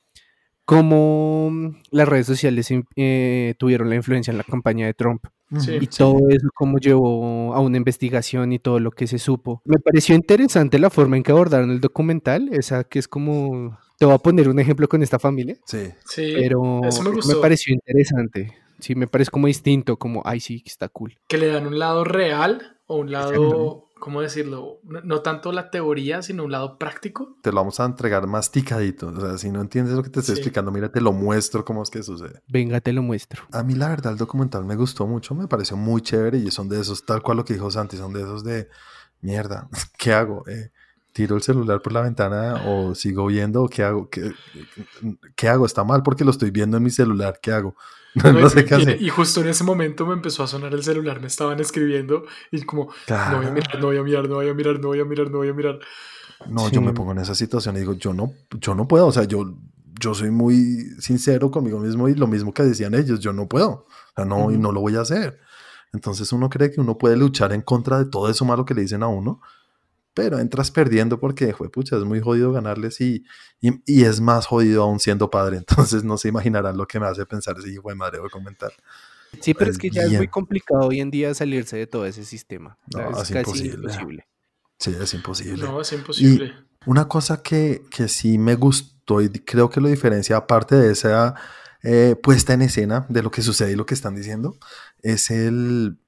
cómo las redes sociales eh, tuvieron la influencia en la campaña de Trump y todo eso, cómo llevó a una investigación y todo lo que se supo. Me pareció interesante la forma en que abordaron el documental, esa que es como, te voy a poner un ejemplo con esta familia. Sí, sí pero me, pareció interesante. Sí, me parece como distinto, como, ay, sí, está cool. Que le dan un lado real o un lado ¿cómo decirlo? No, tanto la teoría, sino un lado práctico. Te lo vamos a entregar masticadito. O sea, si no entiendes lo que te estoy explicando, mira, te lo muestro cómo es que sucede. Venga, te lo muestro. A mí, la verdad, el documental me gustó mucho, me pareció muy chévere y son de esos, tal cual lo que dijo Santi, son de esos de mierda, ¿qué hago? Eh, ¿Tiro el celular por la ventana o sigo viendo o qué hago? ¿Qué, ¿Qué hago? Está mal porque lo estoy viendo en mi celular, ¿qué hago? No, sé qué hacer. Y justo en ese momento me empezó a sonar el celular, me estaban escribiendo y como, no voy a mirar, no voy a mirar, no voy a mirar, no voy a mirar, no voy a mirar. No, yo me pongo en esa situación y digo, yo no, yo no puedo, o sea, yo, yo soy muy sincero conmigo mismo y lo mismo que decían ellos, yo no puedo, o sea, no, y no lo voy a hacer. Entonces uno cree que uno puede luchar en contra de todo eso malo que le dicen a uno, pero entras perdiendo porque, fue pucha, es muy jodido ganarles y, y, es más jodido aún siendo padre. Entonces no se imaginarán lo que me hace pensar ese hijo de madre voy a comentar. Sí, pero es que ya es muy complicado hoy en día salirse de todo ese sistema. es, casi imposible. Sí, es imposible. No, es imposible. una cosa que, que sí me gustó y creo que lo diferencia, aparte de esa eh, puesta en escena de lo que sucede y lo que están diciendo, es el...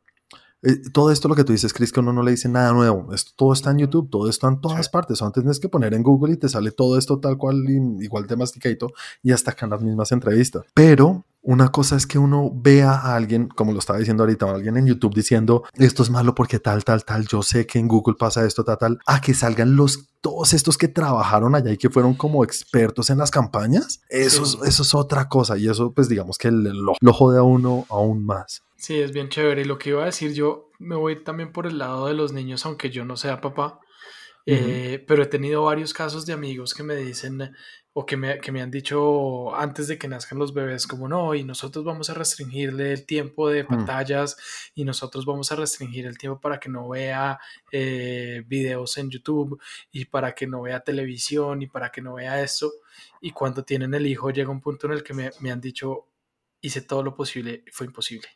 eh, todo esto lo que tú dices, Chris, que uno no le dice nada nuevo. Esto, todo está en YouTube, todo está en todas partes. Antes tienes que poner en Google y te sale todo esto tal cual, igual de masticadito, y hasta acá en las mismas entrevistas. Pero una cosa es que uno vea a alguien, como lo estaba diciendo ahorita, a alguien en YouTube diciendo esto es malo porque tal, tal, tal, yo sé que en Google pasa esto, tal, tal, a que salgan los todos estos que trabajaron allá y que fueron como expertos en las campañas, eso, Sí. es, eso es otra cosa y eso pues digamos que lo, lo jode a uno aún más. Sí, es bien chévere. Y lo que iba a decir yo, me voy también por el lado de los niños, aunque yo no sea papá. Eh, pero he tenido varios casos de amigos que me dicen o que me, que me han dicho antes de que nazcan los bebés, como no, y nosotros vamos a restringirle el tiempo de pantallas y nosotros vamos a restringir el tiempo para que no vea eh, videos en YouTube y para que no vea televisión y para que no vea esto. Y cuando tienen el hijo llega un punto en el que me, me han dicho, hice todo lo posible, fue imposible.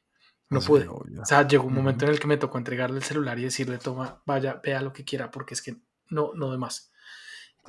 No pude. O sea, llegó un momento en el que me tocó entregarle el celular y decirle, toma, vaya, vea lo que quiera, porque es que no, no de más.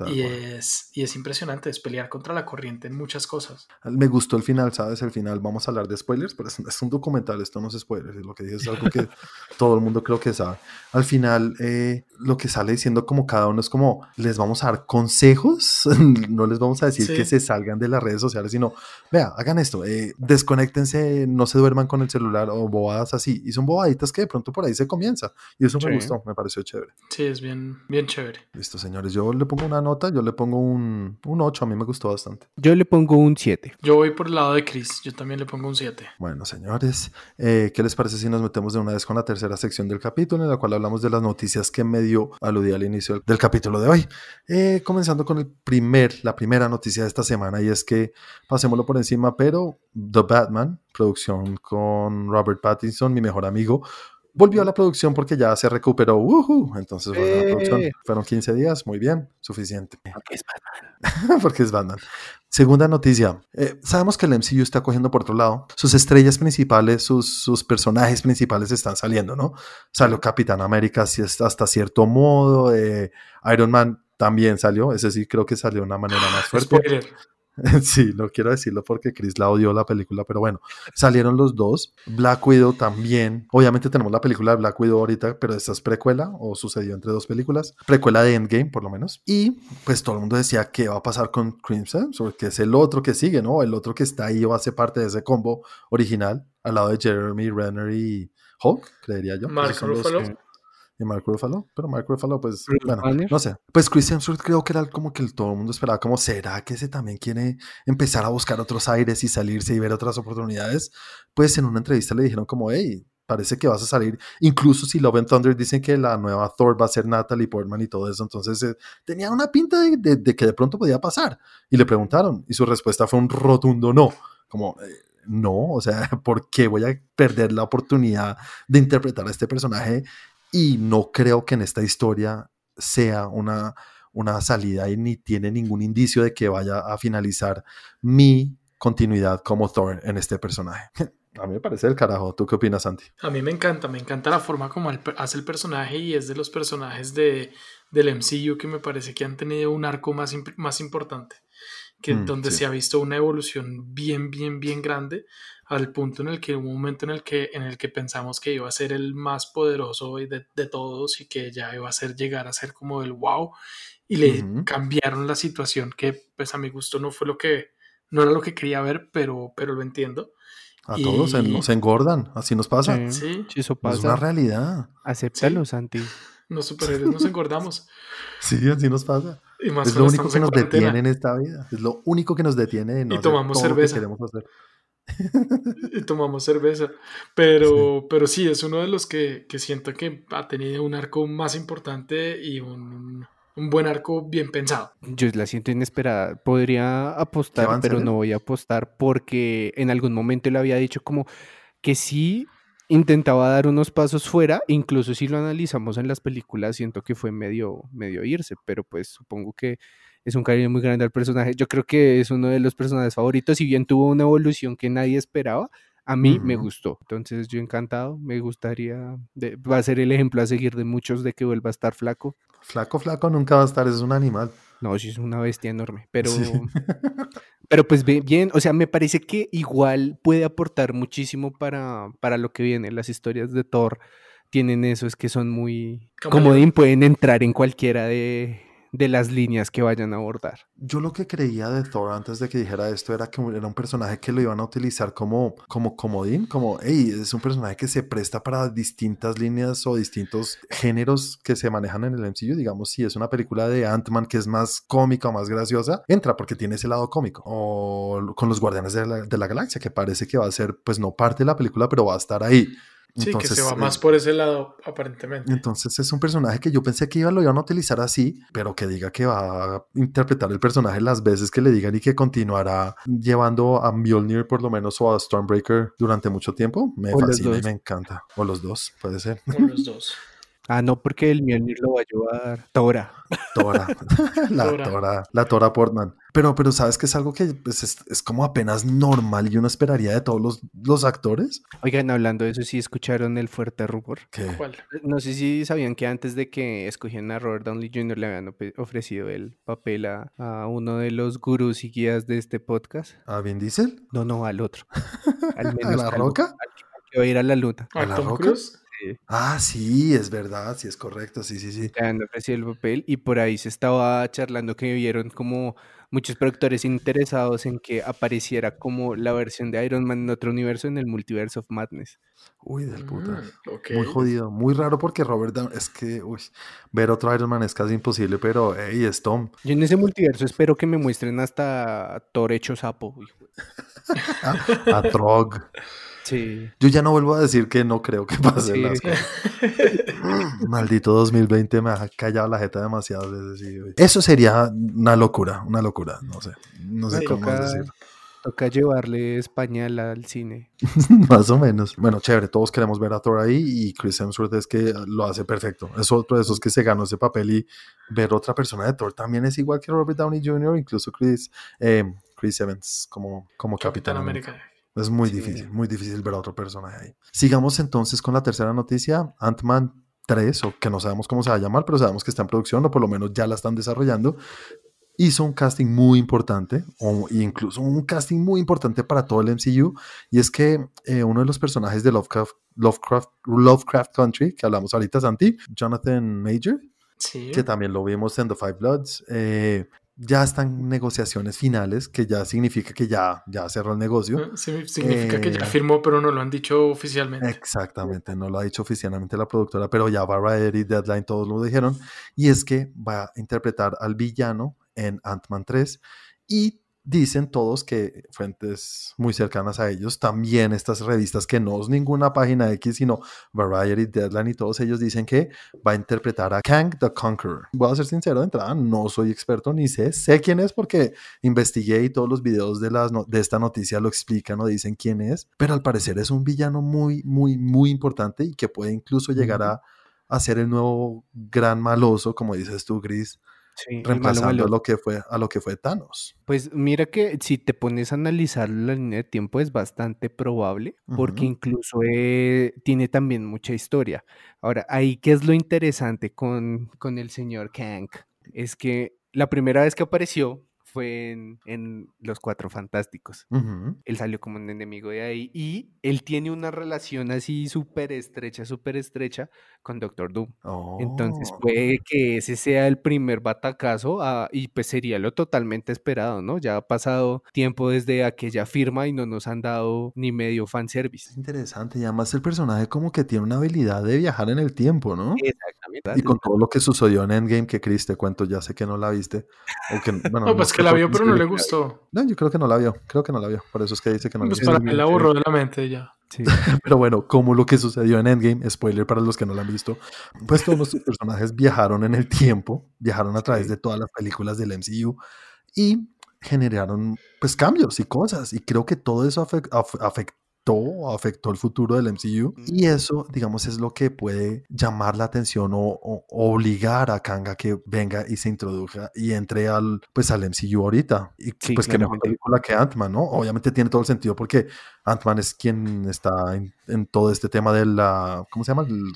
Y es, y es impresionante, es pelear contra la corriente en muchas cosas. Me gustó el final, ¿sabes? El final, vamos a hablar de spoilers, pero es, es un documental, esto no es spoilers, lo que dije es algo que todo el mundo creo que sabe. Al final, eh, lo que sale diciendo como cada uno es como, les vamos a dar consejos, no les vamos a decir Sí. que se salgan de las redes sociales, sino, vea, hagan esto, eh, desconéctense, no se duerman con el celular o bobadas así. Y son bobaditas que de pronto por ahí se comienza. Y eso Sí. me gustó, me pareció chévere. Sí, es bien, bien chévere. Listo, señores, yo le pongo una nota, yo le pongo un, un 8, a mí me gustó bastante. Yo le pongo un 7. Yo voy por el lado de Chris, yo también le pongo un 7. Bueno, señores, eh, ¿qué les parece si nos metemos de una vez con la tercera sección del capítulo, en la cual hablamos de las noticias que medio aludí al inicio del, del capítulo de hoy? Eh, comenzando con el primer, la primera noticia de esta semana, y es que pasémoslo por encima, pero The Batman, producción con Robert Pattinson, mi mejor amigo, volvió a la producción porque ya se recuperó. Entonces, volvió a la producción. ¡Eh! Fueron 15 días, muy bien, suficiente Porque es porque es Batman. Segunda noticia. eh, sabemos que el MCU está cogiendo por otro lado. Sus estrellas principales, sus, sus personajes principales están saliendo, ¿no? Salió Capitán América hasta hasta cierto modo. eh, Iron Man también salió. Ese sí creo que salió de una manera más fuerte. Spoiler. Sí, no quiero decirlo porque Chris la odió la película, pero bueno, salieron los dos. Black Widow también. Obviamente tenemos la película de Black Widow ahorita, pero esta es precuela o sucedió entre dos películas. Precuela de Endgame, por lo menos. Y pues todo el mundo decía qué va a pasar con Crimson, que es el otro que sigue, ¿no? El otro que está ahí o hace parte de ese combo original al lado de Jeremy Renner y Hulk, creería yo. Mark los- Ruffalo. eh, y Mark Ruffalo, pero Mark Ruffalo, pues, bueno, Banner. no sé. Pues Chris Hemsworth creo que era como que el- todo el mundo esperaba, como, ¿será que ese también quiere empezar a buscar otros aires y salirse y ver otras oportunidades? Pues en una entrevista le dijeron como, hey, parece que vas a salir, incluso si Love and Thunder dicen que la nueva Thor va a ser Natalie Portman y todo eso, entonces eh, tenía una pinta de, de- de que de pronto podía pasar. Y le preguntaron, y su respuesta fue un rotundo no, como... eh, no, o sea, ¿por qué voy a perder la oportunidad de interpretar a este personaje y no creo que en esta historia sea una, una salida y ni tiene ningún indicio de que vaya a finalizar mi continuidad como Thor en este personaje. A mí me parece el carajo. ¿Tú qué opinas, Santi? A mí me encanta, me encanta la forma como pe- hace el personaje y es de los personajes de, del MCU que me parece que han tenido un arco más, imp- más importante, que Mm, donde sí. se ha visto una evolución bien, bien, bien grande al punto en el que hubo un momento en el que, en el que pensamos que iba a ser el más poderoso y de, de todos y que ya iba a ser llegar a ser como el wow y le cambiaron la situación que pues a mi gusto no fue lo que, no era lo que quería ver, pero, pero lo entiendo. A Y- todos se- nos engordan. Así nos pasa. Sí. Sí, Si eso Es pasa, una realidad. acéptalo, Santi. los superhéroes nos engordamos. Sí, así nos pasa. Y más Es lo único que en nos detiene en esta vida. Es lo único que nos detiene de no Y hacer tomamos todo lo que cerveza. queremos hacer. Y tomamos cerveza. Pero, pero sí, es uno de los que, que siento que ha tenido un arco más importante y un, un buen arco bien pensado. Yo la siento inesperada. Podría apostar, pero no voy a apostar porque en algún momento le había dicho como que sí intentaba dar unos pasos fuera, incluso si lo analizamos en las películas, siento que fue medio, medio irse, pero pues supongo que es un cariño muy grande al personaje. Yo creo que es uno de los personajes favoritos, si bien tuvo una evolución que nadie esperaba, A mí me gustó. Entonces yo encantado, me gustaría, de- va a ser el ejemplo a seguir de muchos de que vuelva a estar flaco. Flaco, flaco nunca va a estar, es un animal. No, sí es una bestia enorme, pero, Sí. pero pues bien, o sea, me parece que igual puede aportar muchísimo para, para lo que viene. Las historias de Thor tienen eso, es que son muy comodín, pueden entrar en cualquiera de, de las líneas que vayan a abordar. Yo lo que creía de Thor antes de que dijera esto era que era un personaje que lo iban a utilizar como, como comodín, como, hey, es un personaje que se presta para distintas líneas o distintos géneros que se manejan en el MCU. Digamos, si es una película de Ant-Man que es más cómica o más graciosa, entra porque tiene ese lado cómico. O con los Guardianes de la, de la Galaxia, que parece que va a ser, pues no parte de la película, pero va a estar ahí. Sí, que se va eh, más por ese lado, aparentemente. entonces es un personaje que yo pensé que iba, lo iban a utilizar así, pero que diga que va a interpretar el personaje las veces que le digan y que continuará llevando a Mjolnir por lo menos o a Stormbreaker durante mucho tiempo, me O fascina y me encanta. O los dos, puede ser. O los dos. Ah, no, porque el Mjolnir lo va a llevar Tora. Tora. la Tora. Tora. La Tora Portman. Pero, pero sabes que es algo que pues, es, es como apenas normal y uno esperaría de todos los, los actores. Oigan, hablando de eso, sí escucharon el fuerte rumor. Que ¿Cuál? No sé si sabían que antes de que escogieran a Robert Downey Jr. le habían ofrecido el papel a, a uno de los gurús y guías de este podcast. a Vin Diesel, No, no, al otro. Al a menos La calvo, Roca. al que- al que va a ir a la luna. ¿A ¿A la Tom Roca? Cruise? Sí, Ah, sí, es verdad, sí es correcto, sí, sí, sí. ofrecido el papel y por ahí se estaba charlando que vieron como muchos productores interesados en que apareciera como la versión de Iron Man en otro universo en el Multiverse of Madness. Uy, del puta. Mm, ok. Muy jodido, muy raro porque Robert Downey, es que, uy, ver otro Iron Man es casi imposible, pero, hey, es Tom. Yo en ese multiverso espero que me muestren hasta Thor hecho sapo. hijo. A Trog. Sí. Yo ya no vuelvo a decir que no creo que pasen Sí. las cosas. Maldito 2020 me ha callado la jeta demasiadas veces. uy. Eso sería una locura, una locura, no sé, no sé Me cómo toca, decir. toca llevarle español al cine. Más o menos. Bueno, chévere, todos queremos ver a Thor ahí y Chris Hemsworth es que lo hace perfecto. Es otro de esos que se ganó ese papel y ver otra persona de Thor también es igual que Robert Downey Jr., incluso Chris, eh, Chris Evans como, como Capitán Capitán América. América. Es muy Sí. difícil, muy difícil ver a otro personaje ahí. Sigamos entonces con la tercera noticia, Ant-Man 3, o que no sabemos cómo se va a llamar, pero sabemos que está en producción, o por lo menos ya la están desarrollando. Hizo un casting muy importante, o incluso un casting muy importante para todo el MCU, y es que eh, uno de los personajes de Lovecraft, Lovecraft, Lovecraft Country, que hablamos ahorita, Santi, Jonathan Major, Sí. que también lo vimos en The Five Bloods, eh, ya están negociaciones finales, que ya significa que ya, ya cerró el negocio. Sí, significa que ya Eh, firmó, pero no lo han dicho oficialmente. Exactamente, no lo ha dicho oficialmente la productora, pero ya Variety, Deadline, todos lo dijeron. Y es que va a interpretar al villano en Ant-Man 3 y dicen todos que fuentes muy cercanas a ellos, también estas revistas que no es ninguna página X, sino Variety, Deadline y todos ellos dicen que va a interpretar a Kang the Conqueror. Voy a ser sincero de entrada, no soy experto ni sé, sé quién es porque investigué y todos los videos de, las no- de esta noticia lo explican o dicen quién es, pero al parecer es un villano muy, muy, muy importante y que puede incluso llegar a, a ser el nuevo gran maloso, como dices tú, Gris, Sí, el malo reemplazando malo. a lo que fue a lo que fue Thanos. Pues mira que si te pones a analizar la línea de tiempo es bastante probable, porque incluso eh, tiene también mucha historia. Ahora, ahí, ¿qué es lo interesante con, con el señor Kang? Es que la primera vez que apareció fue en, en Los Cuatro Fantásticos. Ujú. Él salió como un enemigo de ahí y él tiene una relación así súper estrecha, súper estrecha con Doctor Doom. Entonces Oh. puede que ese sea el primer batacazo ah, y pues sería lo totalmente esperado, ¿no? Ya ha pasado tiempo desde aquella firma y no nos han dado ni medio fanservice. Interesante, y además el personaje como que tiene una habilidad de viajar en el tiempo, ¿no? Exactamente. Y con todo lo que sucedió en Endgame, que Chris te cuento, ya sé que no la viste. O que, bueno, No, pues sé que la vio, pero no le gustó. No, yo creo que no la vio, creo que no la vio, por eso es que dice que no Pues la para vio. mí la borró de la mente ya. Sí. Pero bueno, como lo que sucedió en Endgame, spoiler para los que no la han visto, pues todos nuestros personajes viajaron en el tiempo, viajaron a través de todas las películas del MCU y generaron pues cambios y cosas. Y creo que todo eso afec- af- afectó afectó o afectó el futuro del MCU. Y eso, digamos, es lo que puede llamar la atención o, o obligar a Kanga que venga y se introduzca y entre al, pues, al MCU ahorita. Y Sí, pues que mejor película que Ant-Man, ¿no? Obviamente tiene todo el sentido porque Ant-Man es quien está en, en todo este tema de la, ¿cómo se llama? El,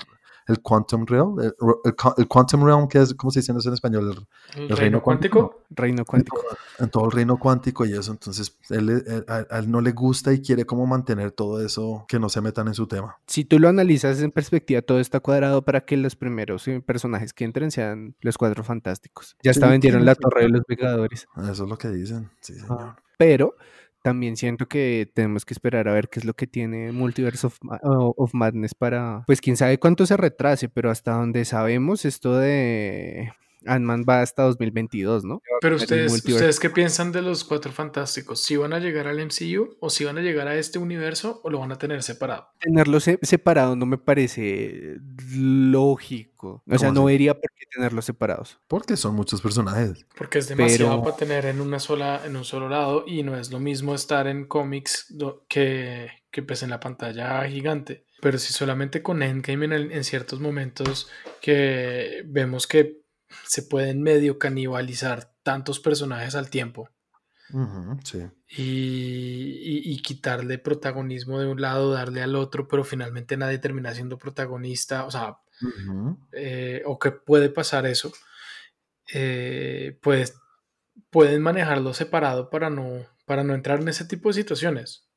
el Quantum Realm, el, el- el Quantum Realm, que es, ¿cómo se dice eso en español? El- El, reino reino cuántico. Reino cuántico. en todo el reino cuántico y eso, entonces él, él- a, a él no le gusta y quiere como mantener todo eso, que no se metan en su tema. Si tú lo analizas en perspectiva, todo está cuadrado para que los primeros eh, personajes que entren sean los cuatro fantásticos. Ya Sí, hasta vendieron sí, la sí, torre de los Vengadores. Eso es lo que dicen, sí, señor. Ah, Pero también siento que tenemos que esperar a ver qué es lo que tiene Multiverse of, Madness para, pues quién sabe cuánto se retrase, pero hasta donde sabemos esto de Ant-Man va hasta 2022, ¿no? Pero ustedes. ¿ustedes qué piensan de los cuatro fantásticos? ¿Si van a llegar al MCU o si van a llegar a este universo o lo van a tener separado? Tenerlos se- separado no me parece lógico. O sea, ¿Cómo no vería por qué tenerlos separados. Porque son muchos personajes. Porque es demasiado Pero- para tener en una sola, en un solo lado y no es lo mismo estar en cómics que, que pues en la pantalla gigante. Pero si solamente con Endgame en, el- en ciertos momentos que vemos que se pueden medio canibalizar tantos personajes al tiempo sí. y, y- y quitarle protagonismo de un lado, darle al otro, pero finalmente nadie termina siendo protagonista, o sea, eh, o que puede pasar eso, eh, pues pueden manejarlo separado para no, para no entrar en ese tipo de situaciones.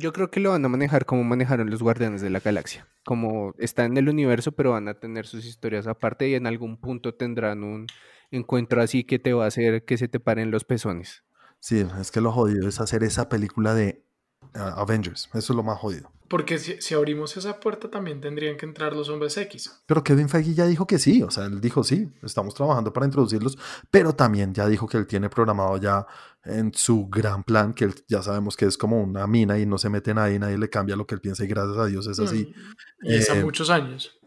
Yo creo que lo van a manejar como manejaron los Guardianes de la Galaxia. Como está en el universo, pero van a tener sus historias aparte y en algún punto tendrán un encuentro así que te va a hacer que se te paren los pezones. Sí, es que lo jodido es hacer esa película de Avengers. Eso es lo más jodido. Porque si, si abrimos esa puerta también tendrían que entrar los hombres X. Pero Kevin Feige ya dijo que sí, o sea, él dijo sí, estamos trabajando para introducirlos, pero también ya dijo que él tiene programado ya en su gran plan, que él, ya sabemos que es como una mina y no se mete nadie, nadie le cambia lo que él piensa y gracias a Dios es así. Mm, Y es a Eh, muchos años.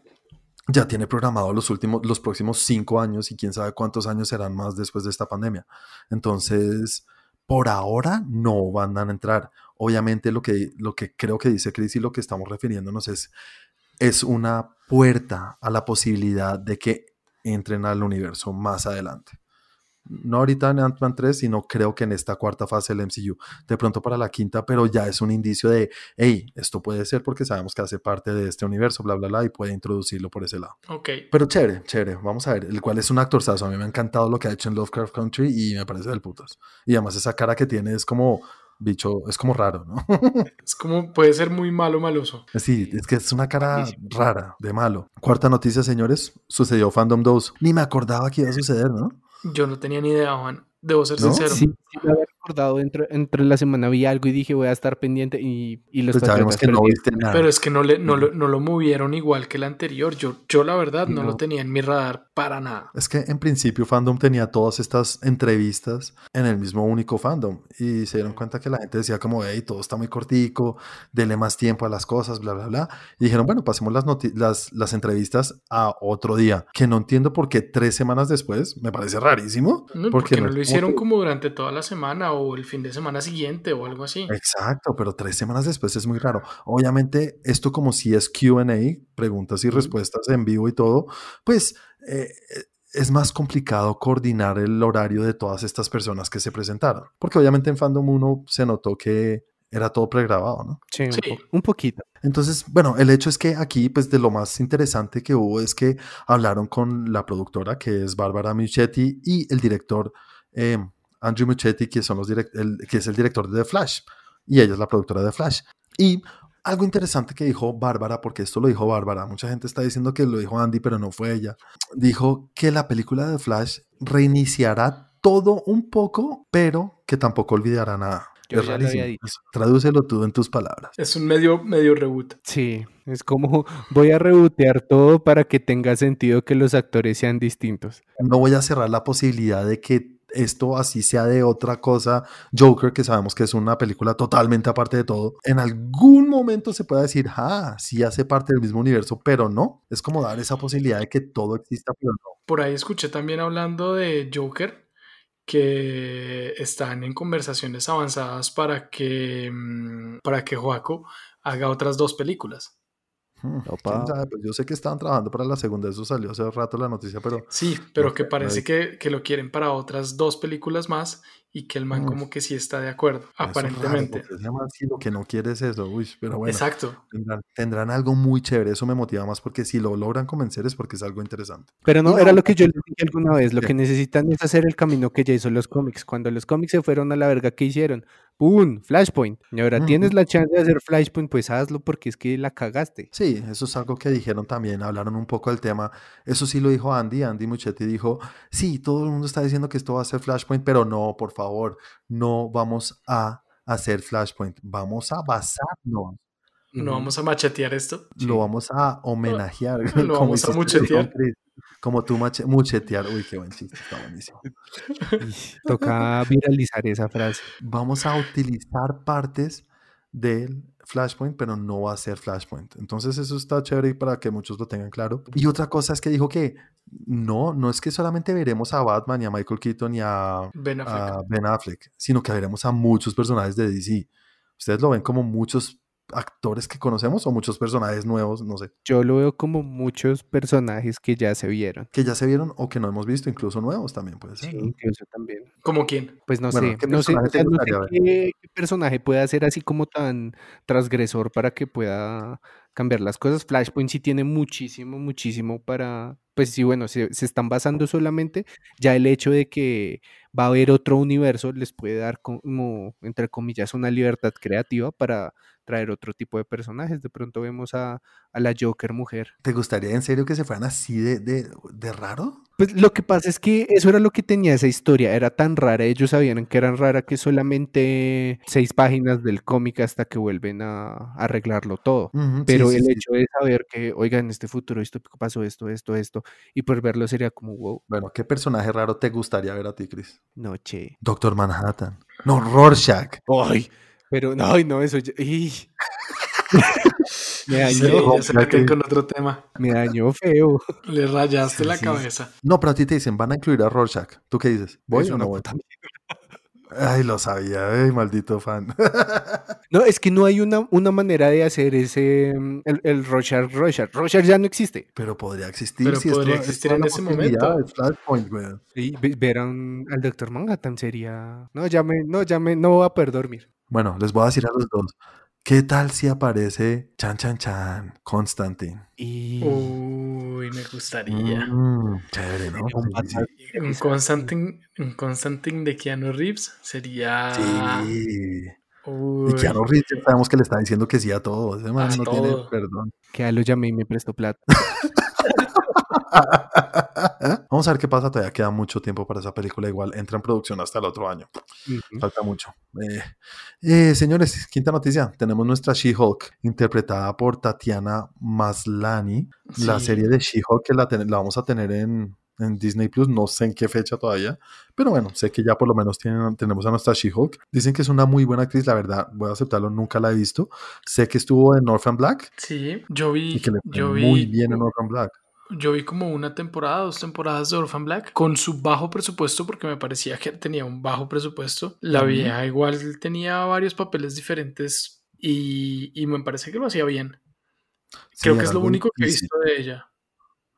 Ya tiene programado los últimos, los próximos cinco años y quién sabe cuántos años serán más después de esta pandemia. Entonces, por ahora no van a entrar. Obviamente lo que, lo que creo que dice Chris y lo que estamos refiriéndonos es, es una puerta a la posibilidad de que entren al universo más adelante. No ahorita en Ant-Man 3, sino creo que en esta cuarta fase del MCU. De pronto para la quinta, pero ya es un indicio de, hey, esto puede ser porque sabemos que hace parte de este universo, bla, bla, bla, y puede introducirlo por ese lado. Ok. Pero chévere, chévere. Vamos a ver. El cual es un actorzazo. A mí me ha encantado lo que ha hecho en Lovecraft Country y me parece del putas. Y además esa cara que tiene es como bicho, es como raro, ¿no? Es como puede ser muy malo maloso. Sí, es que es una cara rara, de malo. Cuarta noticia, señores. Sucedió Fandom 2. Ni me acordaba que iba a suceder, ¿no? Yo no tenía ni idea, Juan. Debo ser ¿No? sincero. Sí, sí me había recordado, entre, entre la semana vi algo y dije voy a estar pendiente y, y los Pues vemos patriotas que no viste nada. Pero es que no, le, no, lo, no lo movieron igual que el anterior. Yo, yo la verdad no, lo No. tenía en mi radar para nada. Es que en principio Fandom tenía todas estas entrevistas en el mismo único fandom y se dieron cuenta que la gente decía como, hey, todo está muy cortico, dele más tiempo a las cosas, bla, bla, bla. Y dijeron, bueno, pasemos las, noti- las, las entrevistas a otro día, que no entiendo por qué tres semanas después, me parece rarísimo. No, porque no es lo hicieron que- como durante toda la semana o el fin de semana siguiente o algo así. Exacto, pero tres semanas después es muy raro. Obviamente, esto como si es QA, preguntas y respuestas en vivo y todo, pues eh, es más complicado coordinar el horario de todas estas personas que se presentaron. Porque obviamente en Fandom 1 se notó que era todo pregrabado, ¿no? Sí, un, po- un poquito. Entonces, bueno, el hecho es que aquí, pues de lo más interesante que hubo es que hablaron con la productora, que es Bárbara Muchetti, y el director eh, Andrew Muchetti, que, son los direct- el- que es el director de The Flash, y ella es la productora de The Flash. Y algo interesante que dijo Bárbara, porque esto lo dijo Bárbara, mucha gente está diciendo que lo dijo Andy, pero no fue ella, dijo que la película de The Flash reiniciará todo un poco, pero que tampoco olvidará nada. Yo es ya lo había rarísimo. dicho. Tradúcelo tú en tus palabras. Es un medio, medio reboot. Sí, es como voy a rebotear todo para que tenga sentido que los actores sean distintos. no voy a cerrar la posibilidad de que esto así sea de otra cosa. Joker, que sabemos que es una película totalmente aparte de todo, en algún momento se pueda decir, ah, sí hace parte del mismo universo, pero no. Es como dar esa posibilidad de que todo exista, pero no. Por ahí escuché también hablando de Joker que están en conversaciones avanzadas para que mm, para que Joaco haga otras dos películas. Hmm, ¿quién sabe? Pues yo sé que estaban trabajando para la segunda, eso salió hace rato la noticia, pero... Sí, pero que parece que, que, lo quieren para otras dos películas más y que el man como que sí está de acuerdo, aparentemente. si lo que no quiere es eso, uy, pero bueno. Exacto. Tendrán, algo muy chévere, eso me motiva más porque si lo logran convencer es porque es algo interesante. Pero no, era lo que yo les dije alguna vez, lo que necesitan es hacer el camino que ya hizo los cómics. Cuando los cómics se fueron a la verga, ¿qué hicieron? ¡Pum! Flashpoint. Y ahora tienes la chance de hacer Flashpoint, pues hazlo porque es que la cagaste. Sí, eso es algo que dijeron también, hablaron un poco del tema. Eso sí lo dijo Andy, Andy Muchetti dijo, sí, todo el mundo está diciendo que esto va a ser Flashpoint, pero no, por favor favor, no vamos a hacer Flashpoint, vamos a basarnos. No vamos a machetear esto. Lo vamos a homenajear. Lo vamos a muchetear. Como tú muchetear. Uy, qué buen chiste, está buenísimo. Toca viralizar esa frase. Vamos a utilizar partes del Flashpoint, pero no va a ser Flashpoint. Entonces eso está chévere para que muchos lo tengan claro. Y otra cosa es que dijo que no, no es que solamente veremos a Batman y a Michael Keaton y a Ben Affleck, ben Affleck sino que veremos a muchos personajes de DC. Ustedes lo ven como muchos actores que conocemos o muchos personajes nuevos, no sé. Yo lo veo como muchos personajes que ya se vieron. Que ya se vieron o que no hemos visto, incluso nuevos también puede ser. Sí, incluso también. ¿Como quién? Pues no sé, no sé, qué, personaje puede ser así como tan transgresor para que pueda cambiar las cosas. Flashpoint sí tiene muchísimo, muchísimo para, pues sí, bueno, se, se están basando solamente ya el hecho de que va a haber otro universo les puede dar como, entre comillas, una libertad creativa para traer otro tipo de personajes. De pronto vemos a, la Joker mujer. ¿Te gustaría en serio que se fueran así de, de, raro? Pues lo que pasa es que eso era lo que tenía esa historia, era tan rara, ellos sabían que eran rara que solamente seis páginas del cómic hasta que vuelven a, arreglarlo todo. Pero el hecho de saber que, oiga, en este futuro esto pasó esto, esto, esto, y por verlo sería como wow. Bueno, ¿qué personaje raro te gustaría ver a ti, Chris? Noche. Doctor Manhattan. No, Rorschach. Ay, pero no, no, eso. Me dañó. se con otro tema. Me dañó feo. Le rayaste la cabeza. No, pero a ti te dicen, van a incluir a Rorschach. ¿Tú qué dices? ¿Voy o no voy? Ay, lo sabía, ay, maldito fan. no, es que no hay una, una manera de hacer ese, mm, el, el Rorschach, Rorschach. Rorschach ya no existe. Pero podría existir. Pero podría existir en ese momento. Sí, ver al Doctor Manhattan sería... No, ya me, no, ya me, no voy a poder dormir. Bueno, les voy a decir a los dos. ¿Qué tal si aparece Chan Chan Chan, Constantine? Y... Uy, me gustaría. Mm, chévere, ¿no? Un, Constantine, un Constantine de Keanu Reeves sería. Sí. Y Keanu Reeves sabemos que le está diciendo que sí a todo. Ese man no tiene perdón. Que lo llamé y me prestó plata. Vamos a ver qué pasa. Todavía queda mucho tiempo para esa película. Igual entra en producción hasta el otro año. Falta mucho. Eh, eh, señores, quinta noticia. Tenemos nuestra She-Hulk, interpretada por Tatiana Maslani. La serie de She-Hulk que la, vamos a tener en, Disney Plus, no sé en qué fecha todavía, pero bueno, sé que ya por lo menos tienen, tenemos a nuestra She-Hulk. Dicen que es una muy buena actriz, la verdad, voy a aceptarlo, nunca la he visto. Sé que estuvo en Orphan Black. Sí, yo vi. Y que le fue yo muy bien en Orphan Black yo vi como una temporada, dos temporadas de Orphan Black con su bajo presupuesto, porque me parecía que tenía un bajo presupuesto. La vieja igual tenía varios papeles diferentes y, y me parece que lo hacía bien. Creo que es lo único que he visto de ella.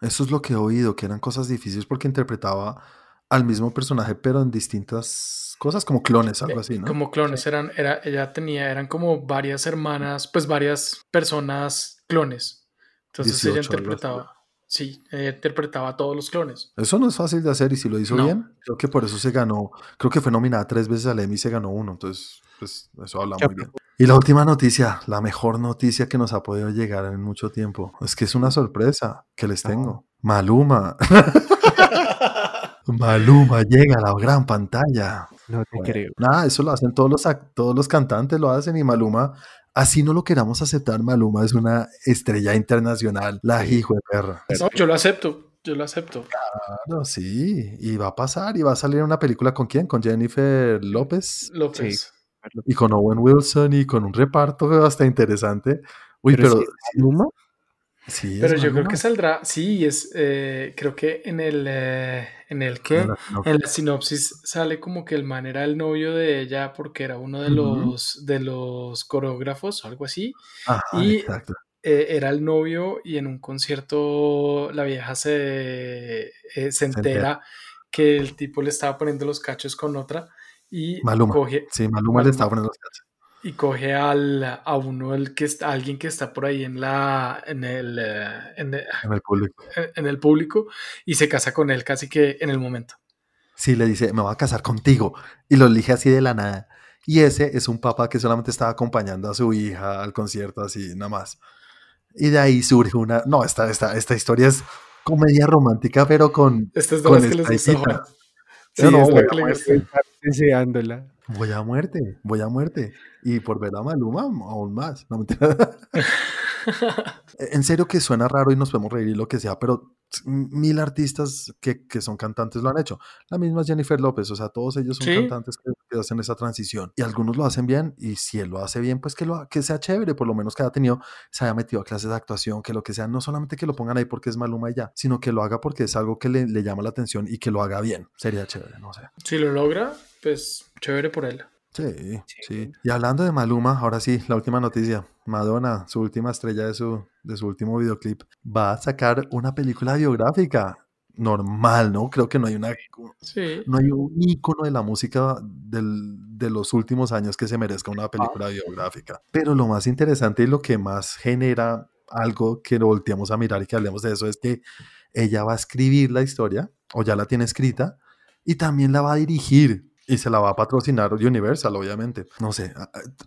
Eso es lo que he oído, que eran cosas difíciles porque interpretaba al mismo personaje, pero en distintas cosas, como clones, algo así, ¿no? Como clones, eran, era, ella tenía, eran como varias hermanas, pues varias personas clones. Entonces ella interpretaba. Sí, interpretaba a todos los clones. Eso no es fácil de hacer y si lo hizo bien, creo que por eso se ganó, creo que fue nominada tres veces al Emmy y se ganó uno, entonces pues eso habla muy bien. Y la última noticia, la mejor noticia que nos ha podido llegar en mucho tiempo, es que es una sorpresa que les tengo. Maluma. Maluma llega a la gran pantalla. No te creo. Nada, eso lo hacen todos los, todos los cantantes, lo hacen y Maluma Así no lo queramos aceptar, Maluma es una estrella internacional, la hijo de perra. No, yo lo acepto, yo lo acepto. Claro, sí, y va a pasar, y va a salir una película con quién, con Jennifer López. López. Y con Owen Wilson y con un reparto bastante interesante. Uy, pero, Maluma. Sí, Pero es yo creo que saldrá, sí, es, eh, creo que en el, eh, en el que, En la sinopsis. en la sinopsis sale como que el man era el novio de ella porque era uno de los, de los coreógrafos o algo así, Ajá, y exacto. eh, era el novio y en un concierto la vieja se, eh, se entera. entera que el tipo le estaba poniendo los cachos con otra y Maluma. coge, Sí, Maluma le Maluma. estaba poniendo los cachos. Y coge al, a uno el que está, alguien que está por ahí en la en el, eh, en el, en el público. en el público y se casa con él casi que en el momento. Sí, le dice, me voy a casar contigo. Y lo elige así de la nada. Y ese es un papá que solamente estaba acompañando a su hija al concierto, así, nada más. Y de ahí surge una... No, esta, esta, esta historia es comedia romántica, pero con... Esta es de Con las que les gusta. Sí, Esta no, es la güey, que le güey, gusta. Estar deseándola. Voy a muerte, voy a muerte. Y por ver a Maluma, aún más. No, mentira. en serio que suena raro y nos podemos reír y lo que sea, pero mil artistas que, que son cantantes lo han hecho. La misma Jennifer López, o sea, todos ellos son Sí. cantantes que, que hacen esa transición. Y algunos lo hacen bien, y si él lo hace bien, pues que, lo, que sea chévere, por lo menos que haya tenido, se haya metido a clases de actuación, que lo que sea, no solamente que lo pongan ahí porque es Maluma y ya, sino que lo haga porque es algo que le, le llama la atención y que lo haga bien. Sería chévere, no sé. Si lo logra, pues chévere por él. Sí, sí. Y hablando de Maluma, ahora sí, la última noticia. Madonna, su última estrella de su, de su último videoclip, va a sacar una película biográfica. Normal, ¿no? Creo que no hay una Sí. no hay un ícono de la música del- de los últimos años que se merezca una película biográfica. Pero lo más interesante y lo que más genera algo que lo volteamos a mirar y que hablemos de eso es que ella va a escribir la historia, o ya la tiene escrita, y también la va a dirigir. Y se la va a patrocinar Universal, obviamente. No sé.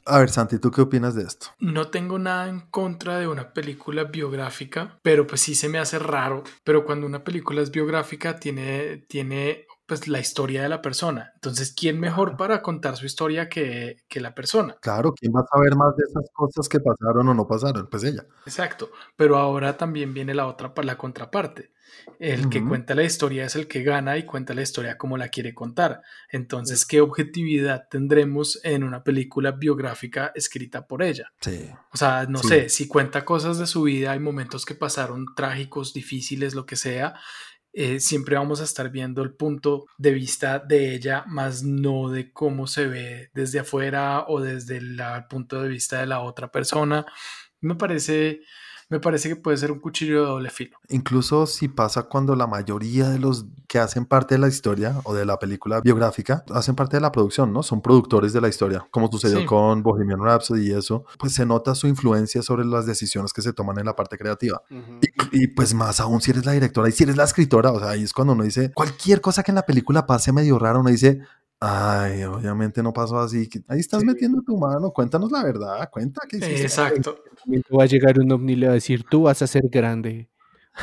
A, ver, Santi, ¿tú qué opinas de esto? No tengo nada en contra de una película biográfica, pero pues sí se me hace raro. Pero cuando una película es biográfica, tiene, tiene pues la historia de la persona. Entonces, ¿quién mejor para contar su historia que, que la persona? Claro, ¿quién va a saber más de esas cosas que pasaron o no pasaron? Pues ella. Exacto. Pero ahora también viene la otra, la contraparte. El que cuenta la historia es el que gana y cuenta la historia como la quiere contar. Entonces, ¿qué objetividad tendremos en una película biográfica escrita por ella? Sí. O sea, no Sí. sé, si cuenta cosas de su vida, hay momentos que pasaron trágicos, difíciles, lo que sea, eh, siempre vamos a estar viendo el punto de vista de ella, más no de cómo se ve desde afuera o desde el punto de vista de la otra persona. Me parece, me parece que puede ser un cuchillo de doble filo. Incluso si pasa cuando la mayoría de los que hacen parte de la historia o de la película biográfica hacen parte de la producción, ¿no? Son productores de la historia, como sucedió Sí. con Bohemian Rhapsody y eso, pues se nota su influencia sobre las decisiones que se toman en la parte creativa. Y, y, pues más aún si eres la directora y si eres la escritora, o sea, ahí es cuando uno dice, cualquier cosa que en la película pase medio raro, uno dice, ay, obviamente no pasó así, ahí estás Sí. metiendo tu mano, cuéntanos la verdad, cuenta que hiciste. Exacto. momento va a llegar un ovni y le va a decir, tú vas a ser grande.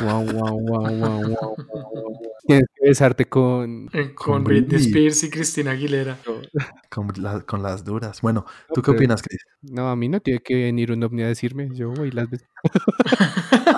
Guau, guau, guau, guau, guau, guau, guau. Tienes que besarte con... Eh, Con Con Britney. Spears y Cristina Aguilera. Con, la- con las duras. Bueno, ¿tú qué opinas, Cris? No, a mí no tiene que venir un ovni a decirme, yo voy las beso.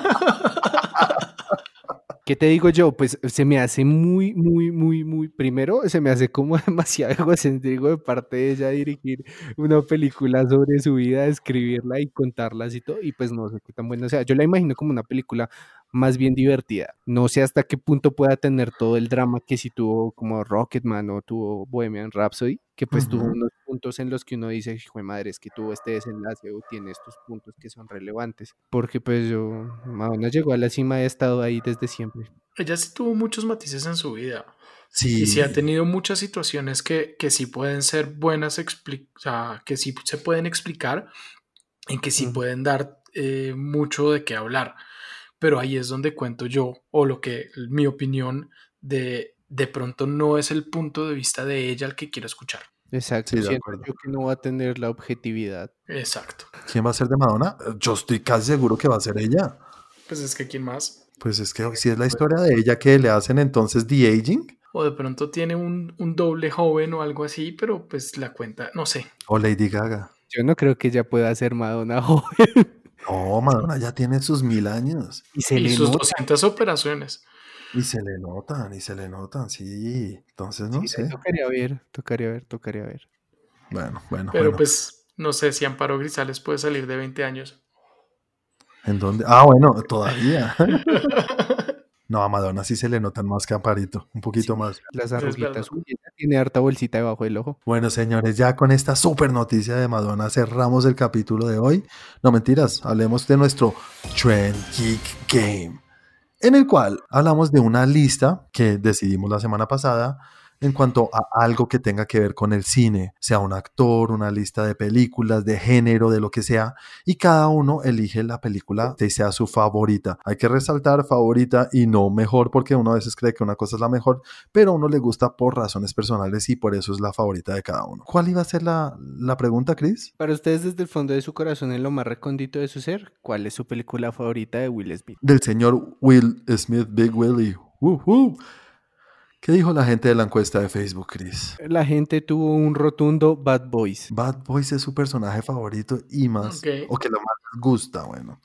¿Qué te digo yo? Pues se me hace muy, muy, muy, muy. Primero, se me hace como demasiado egocéntrico de parte de ella dirigir una película sobre su vida, escribirla y contarla así todo. Y pues no sé qué tan buena sea. Yo la imagino como una película más bien divertida. No sé hasta qué punto pueda tener todo el drama que si tuvo como Rocketman o tuvo Bohemian Rhapsody, que pues tuvo unos puntos en los que uno dice, hijo de madre, es que tuvo este desenlace o tiene estos puntos que son relevantes. Porque pues yo, Madonna llegó a la cima, he estado ahí desde siempre. Ella sí tuvo muchos matices en su vida. Sí. Y sí ha tenido muchas situaciones que, que sí pueden ser buenas, o sea, que sí se pueden explicar y que sí Ujú. pueden dar eh, mucho de qué hablar. Pero ahí es donde cuento yo, o lo que, mi opinión, de de pronto no es el punto de vista de ella el que quiero escuchar. Exacto, Sí, de siento acuerdo. yo que no va a tener la objetividad. Exacto. ¿Quién va a ser de Madonna? Yo estoy casi seguro que va a ser ella. Pues es que quién más. Pues es que si es la historia de ella que le hacen entonces The Aging O de pronto tiene un, un doble joven o algo así, pero pues la cuenta, no sé. o Lady Gaga. Yo no creo que ella pueda ser Madonna joven. No, Madonna ya tiene sus mil años. Y se y le sus nota. 200 operaciones. Y se le notan, y se le notan, sí. Entonces no Sí, sé. Tocaría ver, tocaría ver, tocaría ver. Bueno, bueno, Pero bueno. pues no sé si Amparo Grisales puede salir de 20 años. ¿En dónde? Ah, bueno, todavía. No, a Madonna sí se le notan más que a Amparito, un poquito más. Las arruguitas. Tiene harta bolsita debajo del ojo. Bueno, señores, ya con esta super noticia de Madonna cerramos el capítulo de hoy. No mentiras, hablemos de nuestro Trend Geek Game, en el cual hablamos de una lista que decidimos la semana pasada en cuanto a algo que tenga que ver con el cine, sea un actor, una lista de películas, de género, de lo que sea, y cada uno elige la película que sea su favorita. Hay que resaltar favorita y no mejor, porque uno a veces cree que una cosa es la mejor, pero a uno le gusta por razones personales y por eso es la favorita de cada uno. ¿Cuál iba a ser la, la pregunta, Chris? Para ustedes, desde el fondo de su corazón, en lo más recóndito de su ser, ¿cuál es su película favorita de Will Smith? Del señor Will Smith, Big Willie. ¿Qué dijo la gente de la encuesta de Facebook, Chris? La gente tuvo un rotundo Bad Boys. Bad Boys es su personaje favorito y más, Ok. o que lo más les gusta, bueno.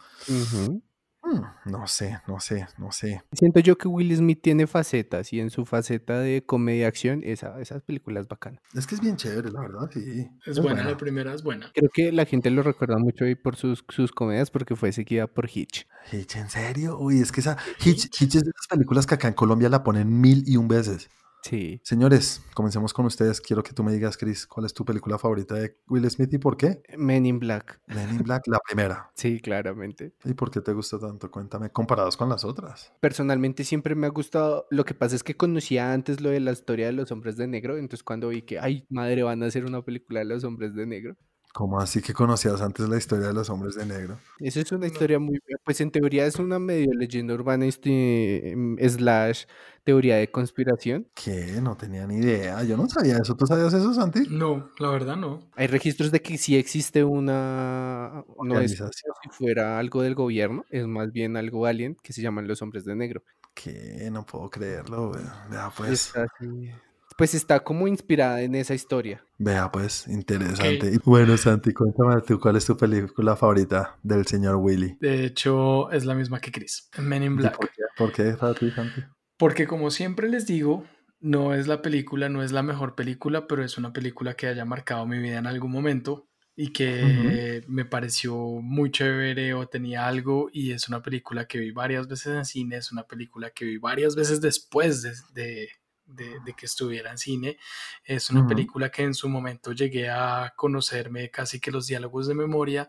No sé, no sé, no sé. Siento yo que Will Smith tiene facetas y en su faceta de comedia acción, esa, esas películas bacanas. Es que es bien chévere, la verdad, sí. Es buena, la primera es buena. Creo que la gente lo recuerda mucho hoy por sus, sus comedias porque fue seguida por Hitch. Hitch, ¿en serio? Uy, es que esa Hitch, Hitch es de esas películas que acá en Colombia la ponen mil y un veces. Sí. Señores, comencemos con ustedes. Quiero que tú me digas, Chris, ¿cuál es tu película favorita de Will Smith y por qué? Men in Black. Men in Black, la primera. Sí, claramente. ¿Y por qué te gusta tanto? Cuéntame, comparados con las otras. Personalmente siempre me ha gustado. Lo que pasa es que conocía antes lo de la historia de los hombres de negro. Entonces cuando vi que, ay, madre, van a hacer una película de los hombres de negro. ¿Cómo así que conocías antes la historia de los hombres de negro? Eso es una historia muy, pues en teoría es una medio leyenda urbana, este, em, slash teoría de conspiración. ¿Qué? No tenía ni idea. Yo no sabía eso. ¿Tú sabías eso, Santi? No, la verdad no. Hay registros de que sí existe una, no es como si fuera algo del gobierno, es más bien algo alien que se llaman los hombres de negro. ¿Qué? No puedo creerlo. Vea, pues. está así- pues está como inspirada en esa historia. Vea, pues, interesante. Y Bueno, Santi, cuéntame tú, ¿cuál es tu película favorita del señor Willy? De hecho, es la misma que Chris. Men in ¿Y Black. ¿Por qué? ¿Por qué para ti, Santi? Porque como siempre les digo, no es la película, no es la mejor película, pero es una película que haya marcado mi vida en algún momento y que me pareció muy chévere o tenía algo y es una película que vi varias veces en cine, es una película que vi varias veces después de, de- de- de que estuviera en cine, es una película que en su momento llegué a conocerme casi que los diálogos de memoria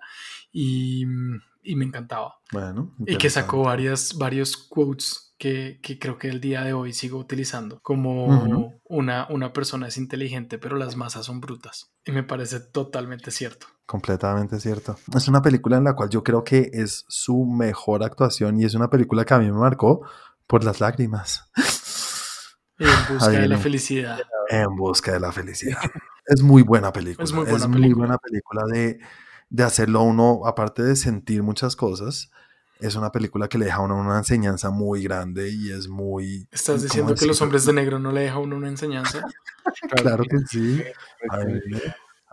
y, y me encantaba. Bueno. Y que sacó varias, varios quotes que, que creo que el día de hoy sigo utilizando. Como una, una persona es inteligente, pero las masas son brutas. Y me parece totalmente cierto. Completamente cierto. Es una película en la cual yo creo que es su mejor actuación y es una película que a mí me marcó por las lágrimas. En busca de la felicidad. En busca de la felicidad. Es muy buena película. Es muy Es buena muy película. buena película de, de hacerlo a uno, aparte de sentir muchas cosas, es una película que le deja a uno una enseñanza muy grande y es muy... ¿Estás ¿cómo diciendo que los hombres de negro no le deja a uno una enseñanza? Claro que sí. Ay,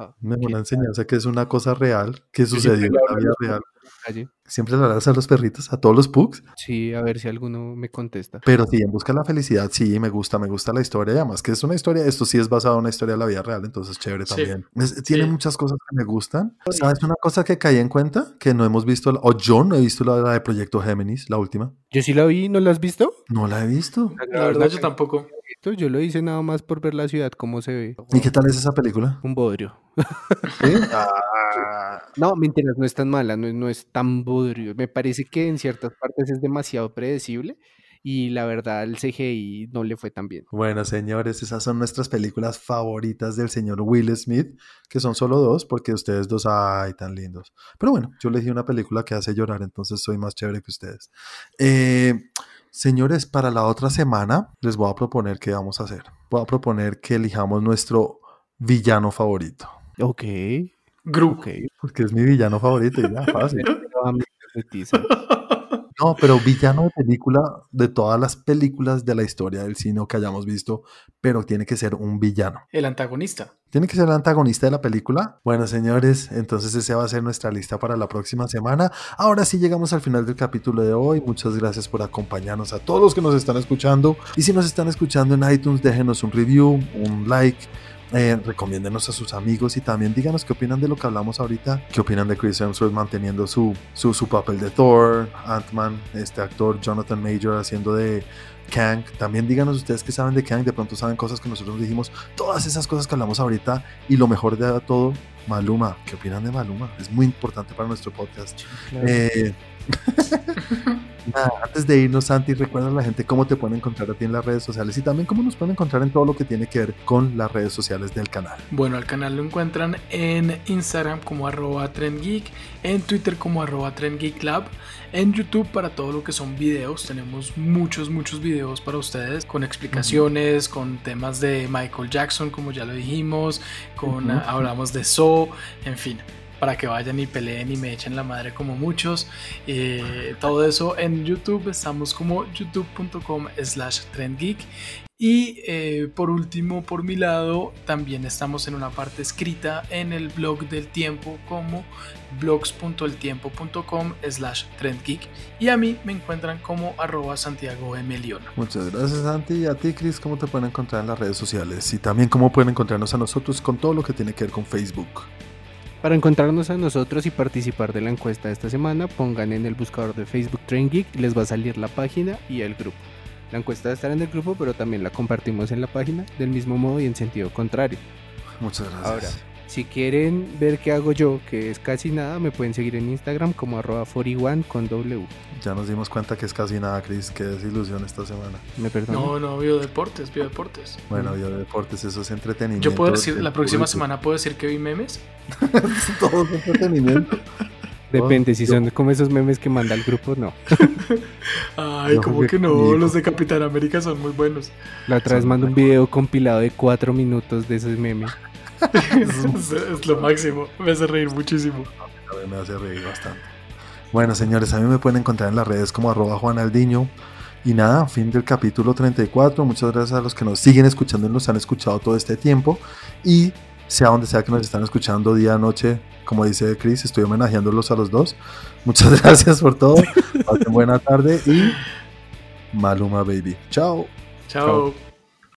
Ah, me que- una enseñanza que es una cosa real, que sucedió en la vida real. Calle. Siempre le hablas a los perritos, a todos los pugs, Sí, a ver si alguno me contesta. pero sí, en busca de la felicidad, sí, me gusta, me gusta la historia, y además que es una historia, esto sí es basado en una historia de la vida real, entonces chévere Sí, también. Es- tiene sí. muchas cosas que me gustan. ¿Sabes una cosa que caí en cuenta? Que no hemos visto, o yo no he visto la, la de Proyecto Géminis, la última. Yo sí la vi, ¿no la has visto? No la he visto. La verdad, yo tampoco. Yo lo hice nada más por ver la ciudad, cómo se ve. ¿Y qué tal es esa película? Un bodrio. ¿Sí? Ah, No, mentiras, no es tan mala, no, es- no es tan bodrio. Me parece que en ciertas partes es demasiado predecible y la verdad el CGI no le fue tan bien. Bueno, señores, esas son nuestras películas favoritas del señor Will Smith, que son solo dos, porque ustedes dos, ay, tan lindos. Pero bueno, yo elegí una película que hace llorar, entonces soy más chévere que ustedes. Eh, señores, para la otra semana les voy a proponer qué vamos a hacer. Voy a proponer que elijamos nuestro villano favorito, Ok, Gru. ok. porque es mi villano favorito y ya, fácil. No, pero villano de película, de todas las películas de la historia del cine que hayamos visto, pero tiene que ser un villano. El antagonista. Tiene que ser el antagonista de la película. Bueno, señores, entonces esa va a ser nuestra lista para la próxima semana. Ahora sí llegamos al final del capítulo de hoy. Muchas gracias por acompañarnos a todos los que nos están escuchando. Y si nos están escuchando en iTunes, déjenos un review, un like, Eh, recomiéndenos a sus amigos y también díganos qué opinan de lo que hablamos ahorita, qué opinan de Chris Hemsworth manteniendo su, su, su papel de Thor, Ant-Man, este actor Jonathan Major haciendo de Kang. También díganos ustedes que saben de Kang, de pronto saben cosas que nosotros dijimos, todas esas cosas que hablamos ahorita y lo mejor de todo, Maluma. ¿Qué opinan de Maluma? Es muy importante para nuestro podcast. Eh, Nada, antes de irnos, Santi, recuerda a la gente cómo te pueden encontrar a ti en las redes sociales y también cómo nos pueden encontrar en todo lo que tiene que ver con las redes sociales del canal. Bueno, al canal lo encuentran en Instagram como arroba trendgeek, en Twitter como arroba trendgeeklab, en YouTube para todo lo que son videos. Tenemos muchos, muchos videos para ustedes con explicaciones, con temas de Michael Jackson, como ya lo dijimos, con hablamos de So, en fin para que vayan y peleen y me echen la madre como muchos. Eh, todo eso en YouTube, estamos como youtube.com slash trendgeek. Y eh, por último, por mi lado, también estamos en una parte escrita en el blog del tiempo como blogs.eltiempo.com slash trendgeek. Y a mí me encuentran como arroba Santiago M. Muchas gracias Santi. Y a ti, Chris, ¿cómo te pueden encontrar en las redes sociales? Y también cómo pueden encontrarnos a nosotros con todo lo que tiene que ver con Facebook. Para encontrarnos a nosotros y participar de la encuesta de esta semana, pongan en el buscador de Facebook Train Geek, les va a salir la página y el grupo. La encuesta va a estar en el grupo, pero también la compartimos en la página del mismo modo y en sentido contrario. Muchas gracias. Ahora, si quieren ver qué hago yo, que es casi nada, me pueden seguir en Instagram como arroba 41 con W. Ya nos dimos cuenta que es casi nada, Chris. Qué desilusión esta semana. ¿Me perdono? No, no, biodeportes, biodeportes. Bueno, biodeportes, eso es entretenimiento. Yo puedo decir, la próxima semana puedo decir que vi memes. Todo es entretenimiento. Depende, si son como esos memes que manda el grupo, no. Ay, como que no, los de Capitán América son muy buenos. La otra vez mando un video compilado de cuatro minutos de esos memes. es, lo máximo, me hace reír muchísimo. Me hace reír bastante. Bueno, señores, a mí me pueden encontrar en las redes como arroba juanaldiño. Y nada, fin del capítulo 34. Muchas gracias a los que nos siguen escuchando y nos han escuchado todo este tiempo. Y sea donde sea que nos están escuchando, día, noche, como dice Chris, estoy homenajeándolos a los dos. Muchas gracias por todo. Pasen buena tarde y Maluma Baby. Chao. Chao.